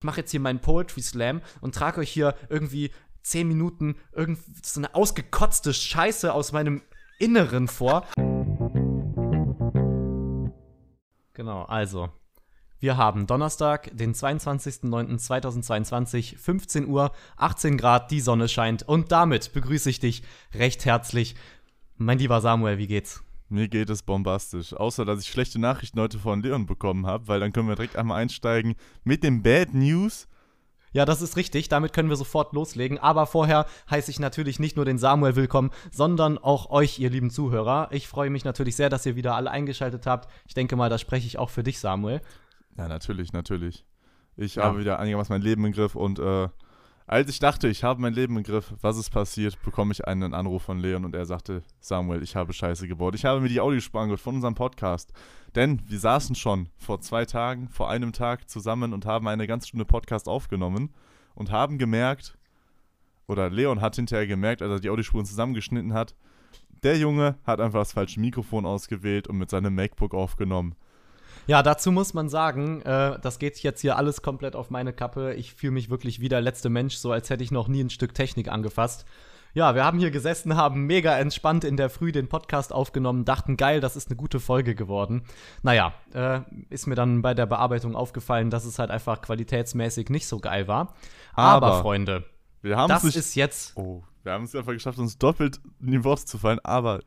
ich mache jetzt hier meinen Poetry Slam und trage euch hier irgendwie zehn Minuten irgend so eine ausgekotzte Scheiße aus meinem Inneren vor. Genau, also. Wir haben Donnerstag, den 22.09.2022, 15 Uhr, 18 Grad, die Sonne scheint und damit begrüße ich dich recht herzlich. Mein lieber Samuel, wie geht's? Mir geht es bombastisch. Außer, dass ich schlechte Nachrichten heute von Leon bekommen habe, weil dann können wir direkt einmal einsteigen mit dem Bad News. Ja, das ist richtig. Damit können wir sofort loslegen. Aber vorher heiße ich natürlich nicht nur den Samuel willkommen, sondern auch euch, ihr lieben Zuhörer. Ich freue mich natürlich sehr, dass ihr wieder alle eingeschaltet habt. Ich denke mal, da spreche ich auch für dich, Samuel. Ja, natürlich, natürlich. Ich ja. habe wieder einigermaßen mein Leben im Griff und äh, als ich dachte, ich habe mein Leben im Griff, was ist passiert, bekomme ich einen Anruf von Leon und er sagte, Samuel, ich habe Scheiße gebaut. Ich habe mir die Audiospur angehört von unserem Podcast. Denn wir saßen schon vor zwei Tagen, vor einem Tag zusammen und haben eine ganz Stunde Podcast aufgenommen und haben gemerkt, oder Leon hat hinterher gemerkt, als er die Audiospuren zusammengeschnitten hat, der Junge hat einfach das falsche Mikrofon ausgewählt und mit seinem MacBook aufgenommen. Ja, dazu muss man sagen, äh, das geht jetzt hier alles komplett auf meine Kappe. Ich fühle mich wirklich wie der letzte Mensch, so als hätte ich noch nie ein Stück Technik angefasst. Ja, wir haben hier gesessen, haben mega entspannt in der Früh den Podcast aufgenommen, dachten, geil, das ist eine gute Folge geworden. Naja, äh, ist mir dann bei der Bearbeitung aufgefallen, dass es halt einfach qualitätsmäßig nicht so geil war. Aber, Aber Freunde, das ist jetzt. Oh, wir haben es einfach geschafft, uns doppelt in die Worte zu fallen. Aber,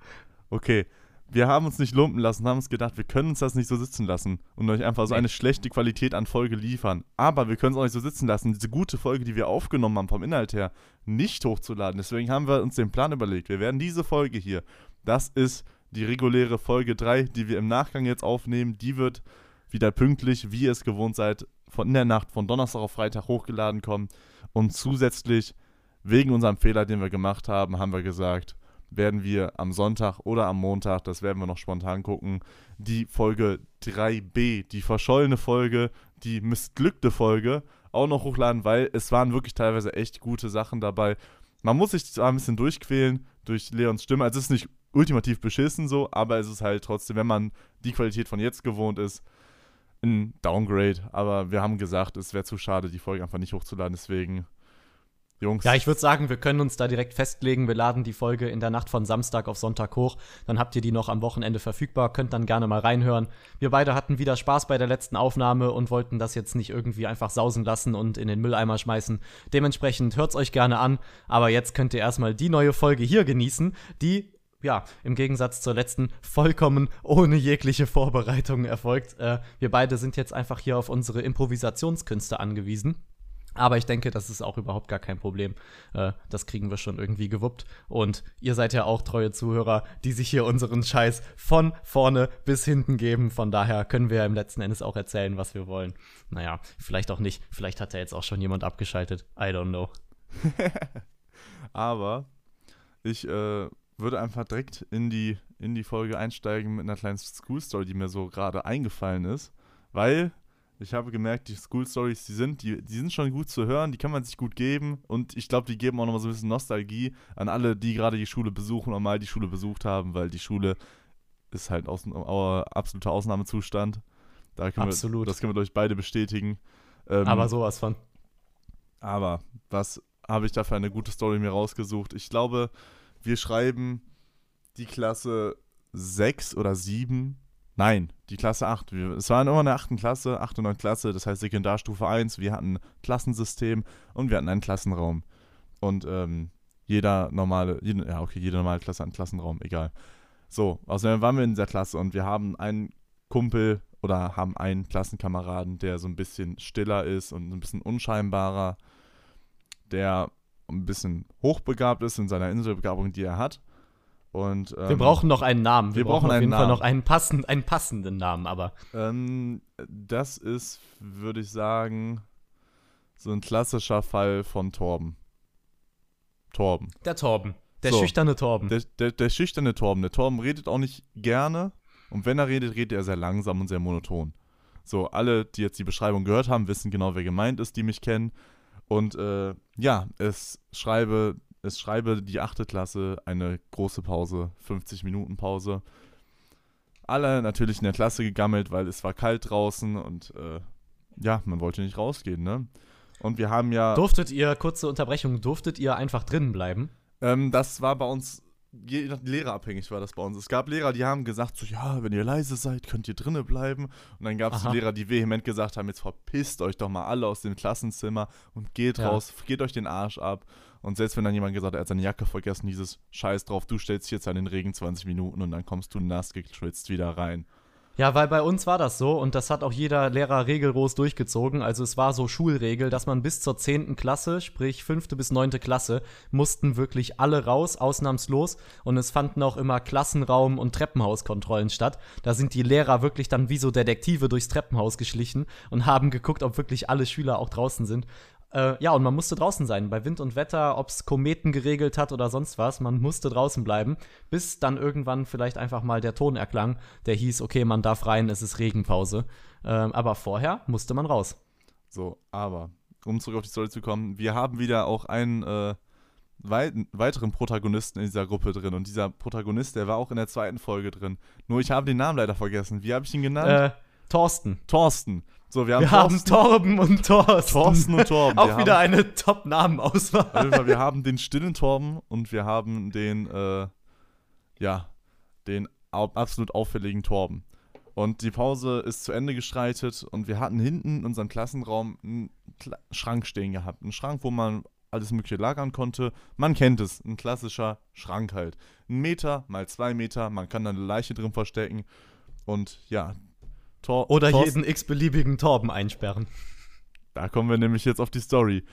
okay, wir haben uns nicht lumpen lassen, haben uns gedacht, wir können uns das nicht so sitzen lassen und euch einfach so eine schlechte Qualität an Folge liefern. Aber wir können es auch nicht so sitzen lassen, diese gute Folge, die wir aufgenommen haben vom Inhalt her, nicht hochzuladen. Deswegen haben wir uns den Plan überlegt. Wir werden diese Folge hier, das ist die reguläre Folge 3, die wir im Nachgang jetzt aufnehmen, die wird wieder pünktlich, wie ihr es gewohnt seid, von in der Nacht von Donnerstag auf Freitag hochgeladen kommen. Und zusätzlich, wegen unserem Fehler, den wir gemacht haben, haben wir gesagt, werden wir am Sonntag oder am Montag, das werden wir noch spontan gucken, die Folge 3b, die verschollene Folge, die missglückte Folge, auch noch hochladen, weil es waren wirklich teilweise echt gute Sachen dabei. Man muss sich zwar ein bisschen durchquälen durch Leons Stimme. Also es ist nicht ultimativ beschissen so, aber es ist halt trotzdem, wenn man die Qualität von jetzt gewohnt ist, ein Downgrade. Aber wir haben gesagt, es wäre zu schade, die Folge einfach nicht hochzuladen. Deswegen Jungs. Ja, ich würde sagen, wir können uns da direkt festlegen. Wir laden die Folge in der Nacht von Samstag auf Sonntag hoch. Dann habt ihr die noch am Wochenende verfügbar. Könnt dann gerne mal reinhören. Wir beide hatten wieder Spaß bei der letzten Aufnahme und wollten das jetzt nicht irgendwie einfach sausen lassen und in den Mülleimer schmeißen. Dementsprechend hört's euch gerne an. Aber jetzt könnt ihr erstmal die neue Folge hier genießen, die ja, im Gegensatz zur letzten vollkommen ohne jegliche Vorbereitung erfolgt. Äh, wir beide sind jetzt einfach hier auf unsere Improvisationskünste angewiesen. Aber ich denke, das ist auch überhaupt gar kein Problem. Äh, das kriegen wir schon irgendwie gewuppt. Und ihr seid ja auch treue Zuhörer, die sich hier unseren Scheiß von vorne bis hinten geben. Von daher können wir ja im letzten Endes auch erzählen, was wir wollen. Naja, vielleicht auch nicht. Vielleicht hat ja jetzt auch schon jemand abgeschaltet. I don't know. Aber ich äh, würde einfach direkt in die, in die Folge einsteigen mit einer kleinen School Story, die mir so gerade eingefallen ist. Weil ich habe gemerkt, die School Stories, die sind, die, die sind schon gut zu hören, die kann man sich gut geben und ich glaube, die geben auch nochmal so ein bisschen Nostalgie an alle, die gerade die Schule besuchen oder mal die Schule besucht haben, weil die Schule ist halt aus, uh, absoluter Ausnahmezustand. Da Absolut. Wir, das können wir euch beide bestätigen. Ähm, aber sowas von. Aber was habe ich da für eine gute Story mir rausgesucht? Ich glaube, wir schreiben die Klasse 6 oder 7 Nein, die Klasse 8. Wir, es war immer eine 8. Klasse, 8 und 9 Klasse, das heißt Sekundarstufe 1. Wir hatten ein Klassensystem und wir hatten einen Klassenraum. Und ähm, jeder normale, jede, ja, okay, jede normale Klasse hat einen Klassenraum, egal. So, außerdem waren wir in dieser Klasse und wir haben einen Kumpel oder haben einen Klassenkameraden, der so ein bisschen stiller ist und ein bisschen unscheinbarer, der ein bisschen hochbegabt ist in seiner Inselbegabung, die er hat. Und, ähm, wir brauchen noch einen Namen. Wir, wir brauchen, brauchen, auf jeden Namen. Fall noch einen, passend, einen passenden Namen, aber. Ähm, das ist, würde ich sagen, so ein klassischer Fall von Torben. Torben. Der Torben. Der so, schüchterne Torben. Der, der, der, schüchterne Torben. Der Torben redet auch nicht gerne. Und wenn er redet, redet er sehr langsam und sehr monoton. So, alle, die jetzt die Beschreibung gehört haben, wissen genau, wer gemeint ist, die mich kennen. Und äh, ja, es schreibe es schreibe die achte Klasse eine große Pause, 50 Minuten Pause. Alle natürlich in der Klasse gegammelt, weil es war kalt draußen und äh, ja, man wollte nicht rausgehen, ne? Und wir haben ja. Durftet ihr, kurze Unterbrechung, durftet ihr einfach drinnen bleiben? Ähm, das war bei uns, je nach Lehrerabhängig war das bei uns. Es gab Lehrer, die haben gesagt, so, ja, wenn ihr leise seid, könnt ihr drinnen bleiben. Und dann gab es Lehrer, die vehement gesagt haben, jetzt verpisst euch doch mal alle aus dem Klassenzimmer und geht ja. raus, geht euch den Arsch ab. Und selbst wenn dann jemand gesagt hat, er hat seine Jacke vergessen, dieses Scheiß drauf, du stellst dich jetzt an den Regen 20 Minuten und dann kommst du nass geschwitzt wieder rein. Ja, weil bei uns war das so und das hat auch jeder Lehrer regellos durchgezogen. Also es war so Schulregel, dass man bis zur 10. Klasse, sprich 5. bis 9. Klasse, mussten wirklich alle raus, ausnahmslos. Und es fanden auch immer Klassenraum- und Treppenhauskontrollen statt. Da sind die Lehrer wirklich dann wie so Detektive durchs Treppenhaus geschlichen und haben geguckt, ob wirklich alle Schüler auch draußen sind. Äh, ja, und man musste draußen sein. Bei Wind und Wetter, ob es Kometen geregelt hat oder sonst was, man musste draußen bleiben, bis dann irgendwann vielleicht einfach mal der Ton erklang, der hieß, okay, man darf rein, es ist Regenpause. Äh, aber vorher musste man raus. So, aber, um zurück auf die Story zu kommen, wir haben wieder auch einen äh, wei weiteren Protagonisten in dieser Gruppe drin. Und dieser Protagonist, der war auch in der zweiten Folge drin. Nur ich habe den Namen leider vergessen. Wie habe ich ihn genannt? Äh, Thorsten. Thorsten. So, wir haben, wir haben Torben und Thorsten. Thorsten und Torben. Auch wir wieder haben, eine Top-Namenauswahl. Wir haben den stillen Torben und wir haben den, äh, ja, den absolut auffälligen Torben. Und die Pause ist zu Ende geschreitet und wir hatten hinten in unserem Klassenraum einen Kla Schrank stehen gehabt. Einen Schrank, wo man alles Mögliche lagern konnte. Man kennt es, ein klassischer Schrank halt. Ein Meter mal zwei Meter, man kann da eine Leiche drin verstecken. Und ja, Tor Oder Thorsten, jeden x-beliebigen Torben einsperren. Da kommen wir nämlich jetzt auf die Story.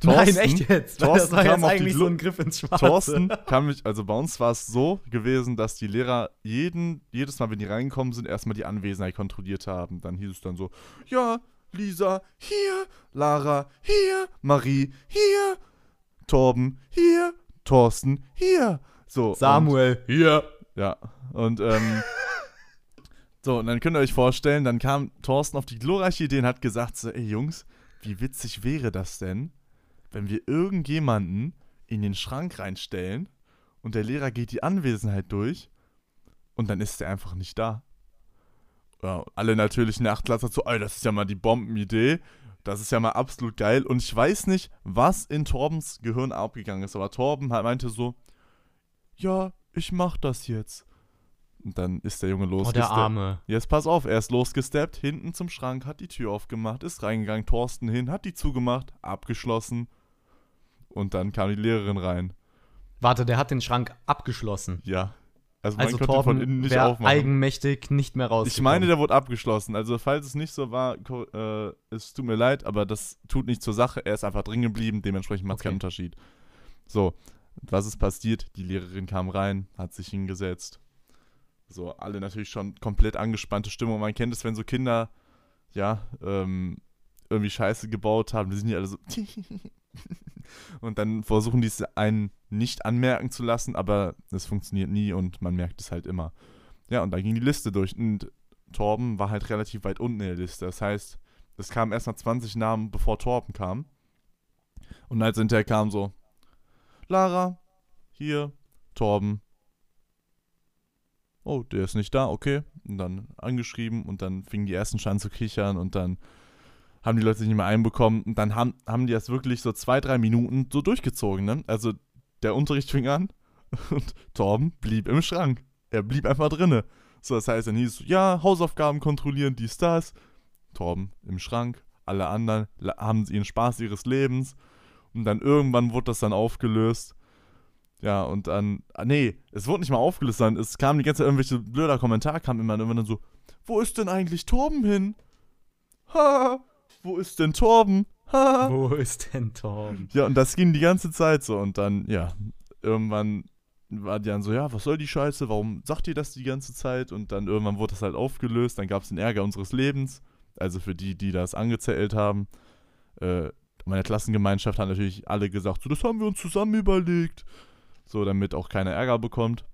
Thorsten, Nein, echt jetzt? Thorsten das war jetzt eigentlich so ein Griff ins Schwarze. Thorsten kam mich, also bei uns war es so gewesen, dass die Lehrer jeden, jedes Mal, wenn die reingekommen sind, erstmal die Anwesenheit kontrolliert haben. Dann hieß es dann so, ja, Lisa, hier, Lara, hier, Marie, hier, Torben, hier, Thorsten, hier. So, Samuel, hier. Ja, und ähm, So, und dann könnt ihr euch vorstellen, dann kam Thorsten auf die glorreiche Idee und hat gesagt: so, Ey Jungs, wie witzig wäre das denn, wenn wir irgendjemanden in den Schrank reinstellen und der Lehrer geht die Anwesenheit durch und dann ist er einfach nicht da. Ja, alle natürlich in der Achtklasser so, ey, das ist ja mal die Bombenidee. Das ist ja mal absolut geil. Und ich weiß nicht, was in Torbens Gehirn abgegangen ist, aber Torben meinte so, ja, ich mach das jetzt. Und dann ist der Junge losgesteppt. Oh, der Arme. Jetzt pass auf, er ist losgesteppt, hinten zum Schrank, hat die Tür aufgemacht, ist reingegangen, Thorsten hin, hat die zugemacht, abgeschlossen. Und dann kam die Lehrerin rein. Warte, der hat den Schrank abgeschlossen. Ja. Also, man also konnte Torben von innen nicht aufmachen. eigenmächtig nicht mehr raus. Ich meine, der wurde abgeschlossen. Also falls es nicht so war, äh, es tut mir leid, aber das tut nicht zur Sache. Er ist einfach drin geblieben, dementsprechend macht es okay. keinen Unterschied. So, was ist passiert? Die Lehrerin kam rein, hat sich hingesetzt, so, alle natürlich schon komplett angespannte Stimmung. Man kennt es, wenn so Kinder, ja, ähm, irgendwie Scheiße gebaut haben, die sind ja alle so. und dann versuchen die es einen nicht anmerken zu lassen, aber es funktioniert nie und man merkt es halt immer. Ja, und dann ging die Liste durch und Torben war halt relativ weit unten in der Liste. Das heißt, es kamen erst mal 20 Namen, bevor Torben kam. Und als hinterher kam so, Lara, hier, Torben, oh, der ist nicht da, okay. Und dann angeschrieben und dann fingen die ersten schon an zu kichern und dann haben die Leute sich nicht mehr einbekommen und dann haben, haben die das wirklich so zwei, drei Minuten so durchgezogen, ne? Also der Unterricht fing an und Torben blieb im Schrank. Er blieb einfach drinne. So, das heißt, dann hieß es, ja, Hausaufgaben kontrollieren, dies, das. Torben im Schrank, alle anderen haben ihren Spaß ihres Lebens. Und dann irgendwann wurde das dann aufgelöst. Ja, und dann, ah, nee, es wurde nicht mal aufgelöst, sondern es kam die ganze Zeit irgendwelche blöder Kommentar, kam immer irgendwann dann so, wo ist denn eigentlich Torben hin? Ha, wo ist denn Torben? Ha. Wo ist denn Torben? Ja, und das ging die ganze Zeit so und dann, ja, irgendwann war die dann so, ja, was soll die Scheiße, warum sagt ihr das die ganze Zeit? Und dann irgendwann wurde das halt aufgelöst, dann gab es den Ärger unseres Lebens, also für die, die das angezählt haben. Äh, meine Klassengemeinschaft hat natürlich alle gesagt, so, das haben wir uns zusammen überlegt so damit auch keiner Ärger bekommt.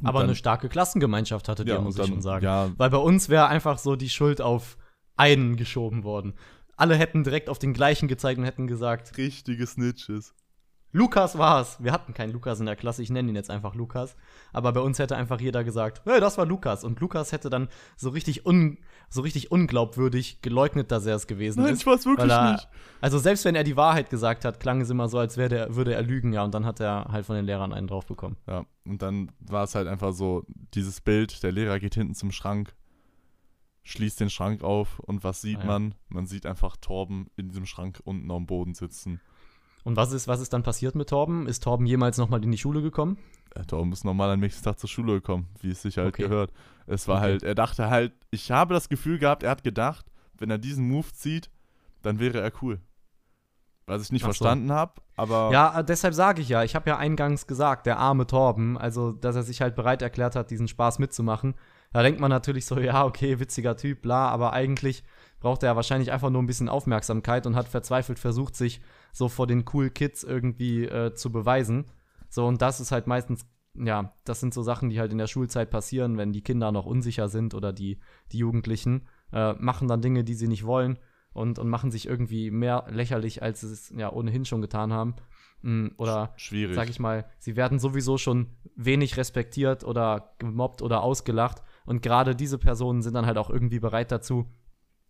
Und Aber dann, eine starke Klassengemeinschaft hattet ja, ihr, muss dann, ich schon sagen. Ja. Weil bei uns wäre einfach so die Schuld auf einen geschoben worden. Alle hätten direkt auf den gleichen gezeigt und hätten gesagt. Richtige Snitches. Lukas war's. Wir hatten keinen Lukas in der Klasse, ich nenne ihn jetzt einfach Lukas. Aber bei uns hätte einfach jeder gesagt, hey, das war Lukas. Und Lukas hätte dann so richtig, un, so richtig unglaubwürdig geleugnet, dass er es gewesen Nein, ist. ich war's wirklich er, nicht. Also selbst wenn er die Wahrheit gesagt hat, klang es immer so, als der, würde er lügen, ja. Und dann hat er halt von den Lehrern einen drauf bekommen. Ja, und dann war es halt einfach so, dieses Bild, der Lehrer geht hinten zum Schrank, schließt den Schrank auf und was sieht Ah, ja. man? Man sieht einfach Torben in diesem Schrank unten am Boden sitzen. Und was ist, was ist dann passiert mit Torben? Ist Torben jemals nochmal in die Schule gekommen? Äh, Torben ist normal am nächsten Tag zur Schule gekommen, wie es sich halt Okay. gehört. Es war Okay. halt, er dachte halt, ich habe das Gefühl gehabt, er hat gedacht, wenn er diesen Move zieht, dann wäre er cool. Was ich nicht Ach so. verstanden habe, aber Ja, deshalb sage ich ja, ich habe ja eingangs gesagt, der arme Torben, also dass er sich halt bereit erklärt hat, diesen Spaß mitzumachen. Da denkt man natürlich so, ja, okay, witziger Typ, bla, aber eigentlich braucht er ja wahrscheinlich einfach nur ein bisschen Aufmerksamkeit und hat verzweifelt versucht, sich so vor den cool Kids irgendwie äh, zu beweisen. So, und das ist halt meistens, ja, das sind so Sachen, die halt in der Schulzeit passieren, wenn die Kinder noch unsicher sind oder die, die Jugendlichen, äh, machen dann Dinge, die sie nicht wollen und, und machen sich irgendwie mehr lächerlich, als sie es ja ohnehin schon getan haben. Mm, Oder schwierig. sag ich mal, sie werden sowieso schon wenig respektiert oder gemobbt oder ausgelacht. Und gerade diese Personen sind dann halt auch irgendwie bereit dazu,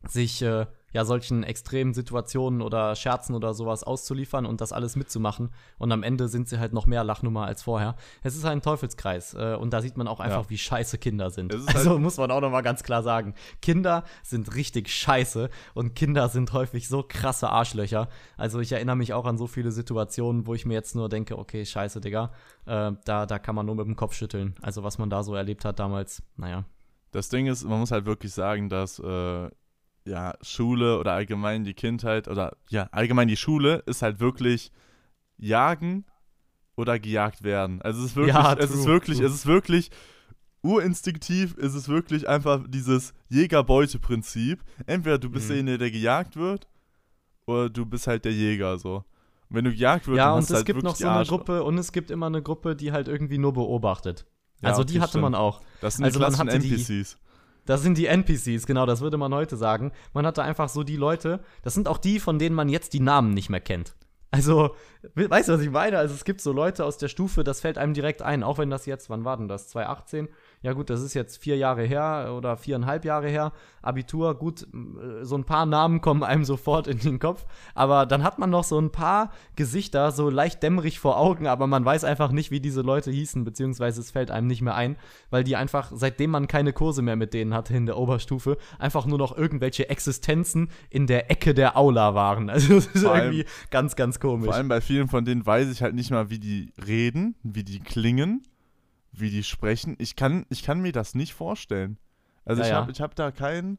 sich äh, ja solchen extremen Situationen oder Scherzen oder sowas auszuliefern und das alles mitzumachen. Und am Ende sind sie halt noch mehr Lachnummer als vorher. Es ist halt ein Teufelskreis. Äh, und da sieht man auch einfach, Ja. wie scheiße Kinder sind. Also halt- muss man auch noch mal ganz klar sagen. Kinder sind richtig scheiße und Kinder sind häufig so krasse Arschlöcher. Also ich erinnere mich auch an so viele Situationen, wo ich mir jetzt nur denke, okay, scheiße, Digga. Äh, da, da kann man nur mit dem Kopf schütteln. Also was man da so erlebt hat damals, naja. Das Ding ist, man muss halt wirklich sagen, dass äh, ja Schule oder allgemein die Kindheit oder ja allgemein die Schule ist halt wirklich jagen oder gejagt werden. Also es ist wirklich, Ja, es ist true, wirklich, true. es ist wirklich urinstinktiv. ist Es wirklich einfach dieses Jäger-Beute-Prinzip. Entweder du bist Mhm. derjenige, der gejagt wird, oder du bist halt der Jäger so. Und wenn du gejagt wirst, Ja, dann und es halt gibt noch so eine Arschloch. Gruppe und es gibt immer eine Gruppe, die halt irgendwie nur beobachtet. Ja, also die hatte stimmt. man auch. Das sind also die man hatte die- NPCs. Das sind die NPCs, genau, das würde man heute sagen. Man hatte einfach so die Leute, das sind auch die, von denen man jetzt die Namen nicht mehr kennt. Also, we- weißt du, was ich meine? Also, es gibt so Leute aus der Stufe, das fällt einem direkt ein, auch wenn das jetzt, wann war denn das? 2018? Ja, gut, das ist jetzt vier Jahre her oder viereinhalb Jahre her. Abitur, gut, äh, so ein paar Namen kommen einem sofort in den Kopf. Aber dann hat man noch so ein paar Gesichter, so leicht dämmerig vor Augen, aber man weiß einfach nicht, wie diese Leute hießen, beziehungsweise es fällt einem nicht mehr ein, weil die einfach, seitdem man keine Kurse mehr mit denen hatte in der Oberstufe, einfach nur noch irgendwelche Existenzen in der Ecke der Aula waren. Also, das ist Vor allem- irgendwie ganz, ganz komisch. Vor allem bei vielen von denen weiß ich halt nicht mal, wie die reden, wie die klingen, wie die sprechen. Ich kann, ich kann mir das nicht vorstellen. Also Ja, ich ja. habe ich hab da keinen,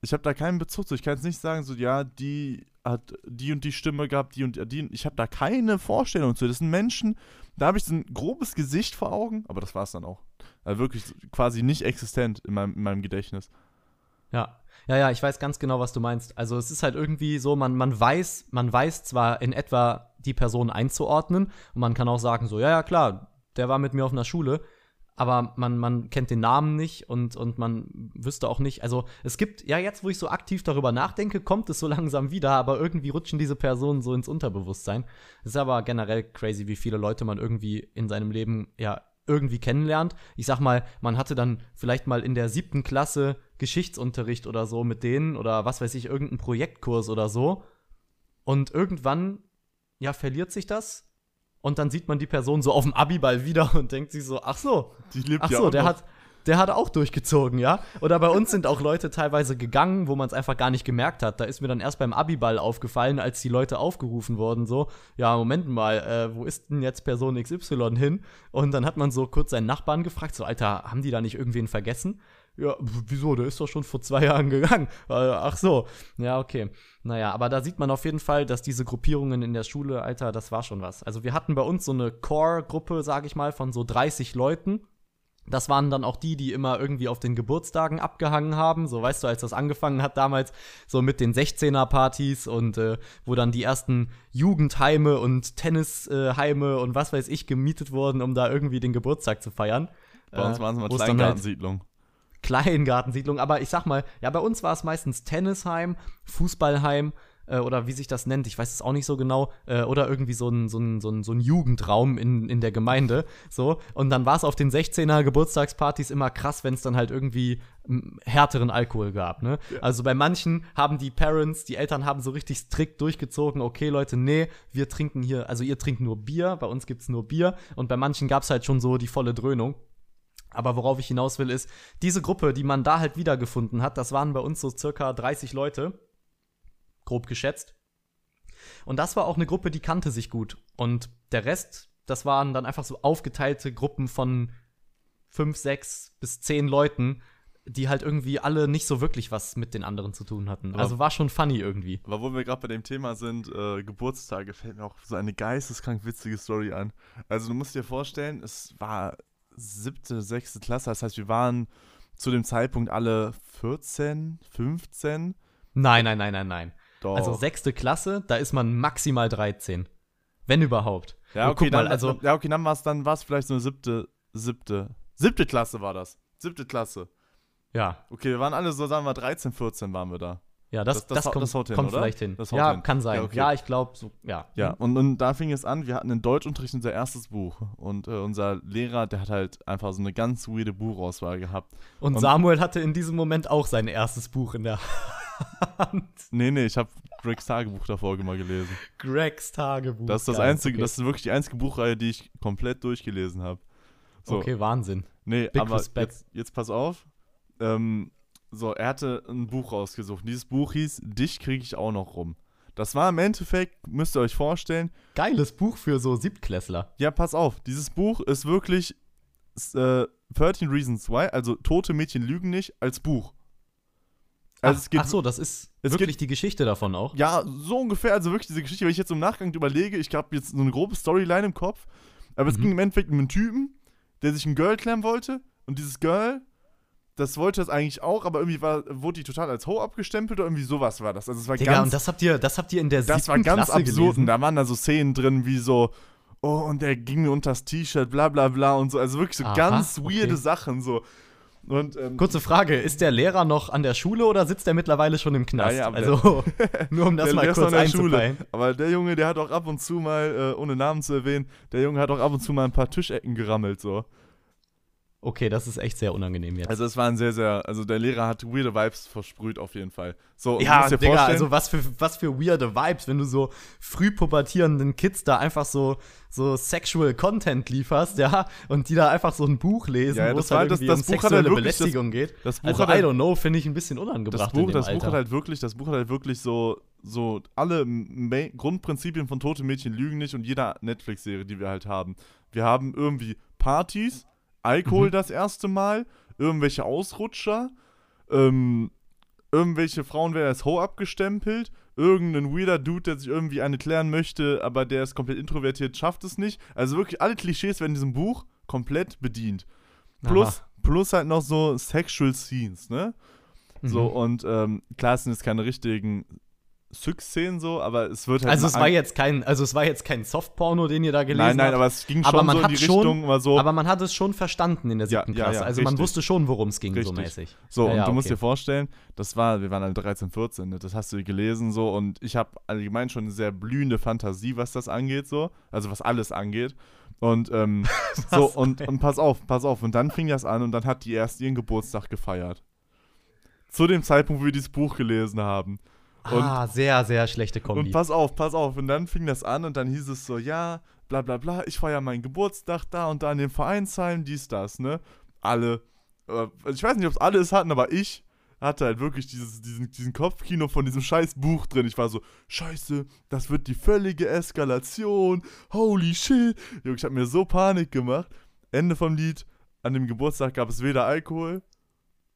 ich habe da keinen Bezug zu. Ich kann jetzt nicht sagen, so ja, die hat die und die Stimme gehabt, die und die. Ich habe da keine Vorstellung zu. Das sind Menschen, da habe ich so ein grobes Gesicht vor Augen, aber das war es dann auch. Also wirklich quasi nicht existent in meinem, in meinem Gedächtnis. Ja. Ja, ja, ich weiß ganz genau, was du meinst. Also es ist halt irgendwie so, man, man weiß, man weiß zwar in etwa die Person einzuordnen und man kann auch sagen, so, ja, ja, klar, der war mit mir auf einer Schule, aber man, man kennt den Namen nicht und, und man wüsste auch nicht, also es gibt, ja, jetzt, wo ich so aktiv darüber nachdenke, kommt es so langsam wieder, aber irgendwie rutschen diese Personen so ins Unterbewusstsein. Es ist aber generell crazy, wie viele Leute man irgendwie in seinem Leben, ja, irgendwie kennenlernt. Ich sag mal, man hatte dann vielleicht mal in der siebten Klasse Geschichtsunterricht oder so mit denen oder was weiß ich, irgendeinen Projektkurs oder so. Und irgendwann, ja, verliert sich das. Und dann sieht man die Person so auf dem Abiball wieder und denkt sich so, ach so, Die lebt ach ja so, auch der noch. hat, der hat auch durchgezogen, ja. Oder bei uns sind auch Leute teilweise gegangen, wo man es einfach gar nicht gemerkt hat. Da ist mir dann erst beim Abiball aufgefallen, als die Leute aufgerufen wurden, so, ja, Moment mal, äh, wo ist denn jetzt Person XY hin? Und dann hat man so kurz seinen Nachbarn gefragt, so, Alter, haben die da nicht irgendwen vergessen? Ja, wieso? Der ist doch schon vor zwei Jahren gegangen. Äh, ach so. Ja, okay. Naja, aber da sieht man auf jeden Fall, dass diese Gruppierungen in der Schule, Alter, das war schon was. Also wir hatten bei uns so eine Core-Gruppe, sag ich mal, von so 30 Leuten. Das waren dann auch die, die immer irgendwie auf den Geburtstagen abgehangen haben. So, weißt du, als das angefangen hat damals, so mit den 16er-Partys und äh, wo dann die ersten Jugendheime und Tennisheime und was weiß ich gemietet wurden, um da irgendwie den Geburtstag zu feiern. Bei uns Äh, waren es mal wo es dann halt Kleingartensiedlung. Kleingartensiedlung, aber ich sag mal, ja, bei uns war es meistens Tennisheim, Fußballheim, äh, oder wie sich das nennt, ich weiß es auch nicht so genau, äh, oder irgendwie so ein, so ein, so ein, so ein Jugendraum in, in der Gemeinde. So. Und dann war es auf den 16er Geburtstagspartys immer krass, wenn es dann halt irgendwie härteren Alkohol gab. Ne? Ja. Also bei manchen haben die Parents, die Eltern haben so richtig strikt durchgezogen, okay Leute, nee, wir trinken hier, also ihr trinkt nur Bier, bei uns gibt es nur Bier. Und bei manchen gab es halt schon so die volle Dröhnung. Aber worauf ich hinaus will, ist, diese Gruppe, die man da halt wiedergefunden hat, das waren bei uns so circa 30 Leute grob geschätzt. Und das war auch eine Gruppe, die kannte sich gut. Und der Rest, das waren dann einfach so aufgeteilte Gruppen von fünf, sechs bis zehn Leuten, die halt irgendwie alle nicht so wirklich was mit den anderen zu tun hatten. Aber also war schon funny irgendwie. Aber wo wir gerade bei dem Thema sind, äh, Geburtstage, fällt mir auch so eine geisteskrank witzige Story an. Also du musst dir vorstellen, es war siebte, sechste Klasse, das heißt, wir waren zu dem Zeitpunkt alle 14, 15. Nein, nein, nein, nein, nein. Doch. Also sechste Klasse, da ist man maximal 13. Wenn überhaupt. Ja, okay, dann, mal, also, ja, okay, dann war es dann war's vielleicht so eine siebte, siebte, siebte Klasse war das. Siebte Klasse. Ja. Okay, wir waren alle so, sagen wir 13, 14 waren wir da. Ja, das, das, das, das kommt, das hin, kommt vielleicht hin. ja, hin. kann sein. Ja, okay. ja ich glaube, so, ja. Ja, und, und da fing es an, wir hatten in Deutschunterricht unser erstes Buch. Und äh, unser Lehrer, der hat halt einfach so eine ganz weirde Buchauswahl gehabt. Und, und Samuel hatte in diesem Moment auch sein erstes Buch in der Hand. Nee, nee, ich habe Gregs Tagebuch davor mal gelesen. Gregs Tagebuch. Das ist das geil, einzige, okay. das ist wirklich die einzige Buchreihe, die ich komplett durchgelesen habe. So. Okay, Wahnsinn. Nee, Big aber jetzt, jetzt, pass auf. Ähm, so, er hatte ein Buch rausgesucht. Dieses Buch hieß Dich kriege ich auch noch rum. Das war im Endeffekt, müsst ihr euch vorstellen. Geiles Buch für so Siebtklässler. Ja, pass auf. Dieses Buch ist wirklich äh, 13 Reasons Why, also Tote Mädchen lügen nicht, als Buch. Also ach, ach, so, das ist wirklich gibt, die Geschichte davon auch? Ja, so ungefähr. Also wirklich diese Geschichte, wenn ich jetzt im Nachgang überlege, ich habe jetzt so eine grobe Storyline im Kopf. Aber mhm. es ging im Endeffekt um einen Typen, der sich ein Girl klären wollte. Und dieses Girl, das wollte es eigentlich auch, aber irgendwie war, wurde die total als Ho abgestempelt oder irgendwie sowas war das. Also es war Digga, ganz, und das habt ihr, das habt ihr in der Das war ganz Klasse absurd. Und da waren da so Szenen drin wie so, oh, und der ging mir unter das T-Shirt, bla bla bla und so. Also wirklich so Aha, ganz weirde okay. Sachen so. Und, ähm, Kurze Frage, ist der Lehrer noch an der Schule oder sitzt er mittlerweile schon im Knast? Ja, ja, also, nur um das mal kurz einzupeilen. Aber der Junge, der hat auch ab und zu mal, äh, ohne Namen zu erwähnen, der Junge hat auch ab und zu mal ein paar Tischecken gerammelt, so. Okay, das ist echt sehr unangenehm jetzt. Also es war ein sehr, sehr, also der Lehrer hat weirde Vibes versprüht auf jeden Fall. So, ja, Digga, also was für, was für weirde Vibes, wenn du so früh pubertierenden Kids da einfach so, so sexual Content lieferst, ja, und die da einfach so ein Buch lesen, ja, wo es halt das, das um Buch sexuelle halt Belästigung das, geht. Das Buch also I don't know, finde ich ein bisschen unangebracht Das Buch, das Buch hat halt wirklich, das Buch hat halt wirklich so, so alle Main Grundprinzipien von Tote Mädchen lügen nicht und jeder Netflix-Serie, die wir halt haben. Wir haben irgendwie Partys, Alkohol mhm. das erste Mal, irgendwelche Ausrutscher, ähm, irgendwelche Frauen werden als Ho abgestempelt, irgendein weirder Dude, der sich irgendwie eine klären möchte, aber der ist komplett introvertiert, schafft es nicht. Also wirklich alle Klischees werden in diesem Buch komplett bedient. Plus, plus halt noch so Sexual Scenes, ne? Mhm. So, und ähm, klar, sind jetzt keine richtigen Syx-Szenen so, aber es wird halt. Also es war jetzt kein, also es war jetzt kein Softporno, den ihr da gelesen habt. Nein, nein, habt. aber es ging schon so in die schon, Richtung, war so. Aber man hat es schon verstanden in der siebten ja, Klasse. Ja, ja, also richtig. man wusste schon, worum es ging, richtig. so mäßig. So, und du okay. musst dir vorstellen, das war, wir waren alle 13, 14, ne? das hast du gelesen so und ich habe allgemein schon eine sehr blühende Fantasie, was das angeht, so. Also was alles angeht. Und ähm, so, und, und pass auf, pass auf. Und dann fing das an und dann hat die erst ihren Geburtstag gefeiert. Zu dem Zeitpunkt, wo wir dieses Buch gelesen haben. Und, ah, sehr, sehr schlechte Kombi. Und pass auf, pass auf. Und dann fing das an und dann hieß es so, ja, bla bla bla, ich feiere meinen Geburtstag da und da in dem Vereinsheim, dies, das, ne? Alle. Äh, ich weiß nicht, ob es alle es hatten, aber ich hatte halt wirklich dieses, diesen, diesen Kopfkino von diesem scheiß Buch drin. Ich war so, scheiße, das wird die völlige Eskalation. Holy shit. Junge, ich hab mir so Panik gemacht. Ende vom Lied. An dem Geburtstag gab es weder Alkohol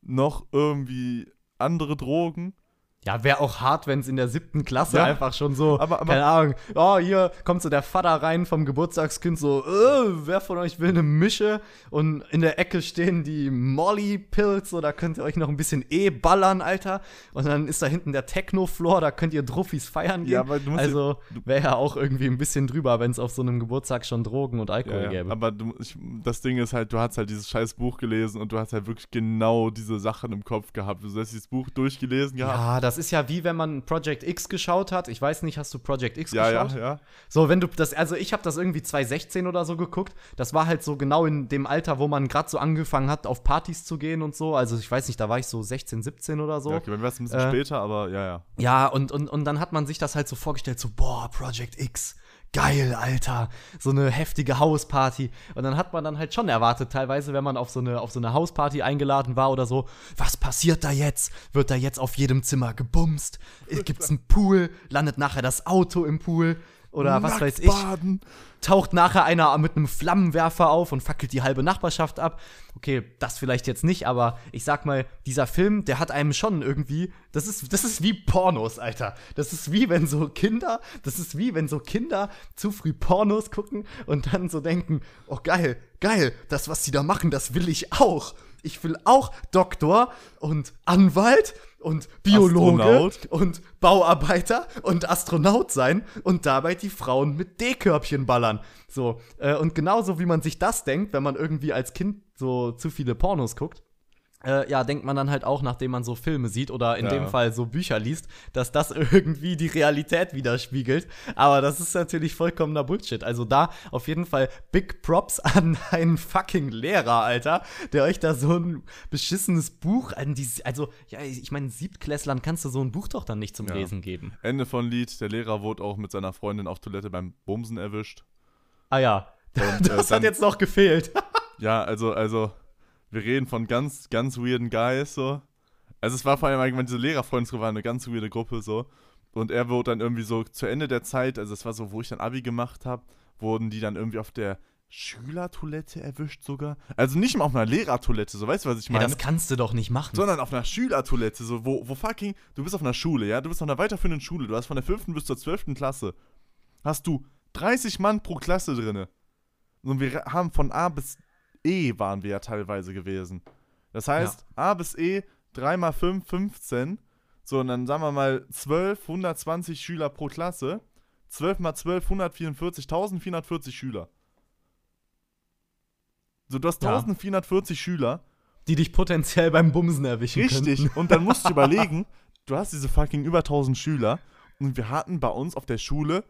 noch irgendwie andere Drogen. Ja, wäre auch hart, wenn es in der siebten Klasse ja, einfach schon so, aber, aber, keine Ahnung, oh, hier kommt so der Vater rein vom Geburtstagskind, so, äh, wer von euch will eine Mische? Und in der Ecke stehen die Molly-Pills, so, da könnt ihr euch noch ein bisschen eh ballern, Alter. Und dann ist da hinten der Techno-Floor, da könnt ihr Druffis feiern gehen. Ja, aber du musst also wäre ja auch irgendwie ein bisschen drüber, wenn es auf so einem Geburtstag schon Drogen und Alkohol ja, ja. gäbe. Aber du, ich, das Ding ist halt, du hast halt dieses scheiß Buch gelesen und du hast halt wirklich genau diese Sachen im Kopf gehabt. Du hast dieses Buch durchgelesen gehabt. Ja, das Das ist ja wie wenn man Project X geschaut hat. Ich weiß nicht, hast du Project X ja, geschaut? Ja, ja, ja. So, wenn du das, also ich habe das irgendwie 2016 oder so geguckt. Das war halt so genau in dem Alter, wo man gerade so angefangen hat, auf Partys zu gehen und so. Also ich weiß nicht, da war ich so 16, 17 oder so. Ja, okay, dann wäre es ein bisschen äh, später, aber ja, ja. Ja, und, und, und dann hat man sich das halt so vorgestellt, so, boah, Project X geil, Alter, so eine heftige Hausparty. Und dann hat man dann halt schon erwartet, teilweise, wenn man auf so eine, auf so eine Hausparty eingeladen war oder so, was passiert da jetzt? Wird da jetzt auf jedem Zimmer gebumst? Gibt's einen Pool? Landet nachher das Auto im Pool? Oder was weiß ich. Taucht nachher einer mit einem Flammenwerfer auf und fackelt die halbe Nachbarschaft ab. Okay, das vielleicht jetzt nicht, aber ich sag mal, dieser Film, der hat einem schon irgendwie. Das ist, das ist wie Pornos, Alter. Das ist wie wenn so Kinder, das ist wie wenn so Kinder zu früh Pornos gucken und dann so denken, oh geil, geil, das, was sie da machen, das will ich auch. Ich will auch Doktor und Anwalt und Biologe Astronaut. und Bauarbeiter und Astronaut sein und dabei die Frauen mit D-Körbchen ballern. So, äh, und genauso wie man sich das denkt, wenn man irgendwie als Kind so zu viele Pornos guckt, äh, ja, denkt man dann halt auch, nachdem man so Filme sieht oder in ja. dem Fall so Bücher liest, dass das irgendwie die Realität widerspiegelt. Aber das ist natürlich vollkommener Bullshit. Also da auf jeden Fall Big Props an einen fucking Lehrer, Alter, der euch da so ein beschissenes Buch an die, also ja, ich meine, Siebtklässlern kannst du so ein Buch doch dann nicht zum ja. Lesen geben. Ende von Lied, der Lehrer wurde auch mit seiner Freundin auf Toilette beim Bumsen erwischt. Ah ja, und, das äh, dann, hat jetzt noch gefehlt. ja, also, also wir reden von ganz, ganz weirden Guys, so. Also es war vor allem allgemein diese Lehrerfreundesgruppe war eine ganz weirde Gruppe, so. Und er wurde dann irgendwie so zu Ende der Zeit, also es war so, wo ich dann Abi gemacht habe, wurden die dann irgendwie auf der Schülertoilette erwischt sogar. Also nicht mal auf einer Lehrertoilette, so weißt du, was ich meine? Ja, das kannst du doch nicht machen. Sondern auf einer Schülertoilette, so wo, wo fucking, du bist auf einer Schule, ja, du bist auf einer weiterführenden Schule, du hast von der 5. bis zur 12. Klasse, hast du 30 Mann pro Klasse drinne. Und wir haben von A bis E waren wir ja teilweise gewesen. Das heißt, ja. A bis E, 3 mal 5, 15. So, und dann sagen wir mal 12, 120 Schüler pro Klasse. 12 mal 12, 144, 1440 Schüler. So, du hast ja. 1440 Schüler. Die dich potenziell beim Bumsen erwischen Richtig. Könnten. Und dann musst du überlegen, du hast diese fucking über 1000 Schüler. Und wir hatten bei uns auf der Schule,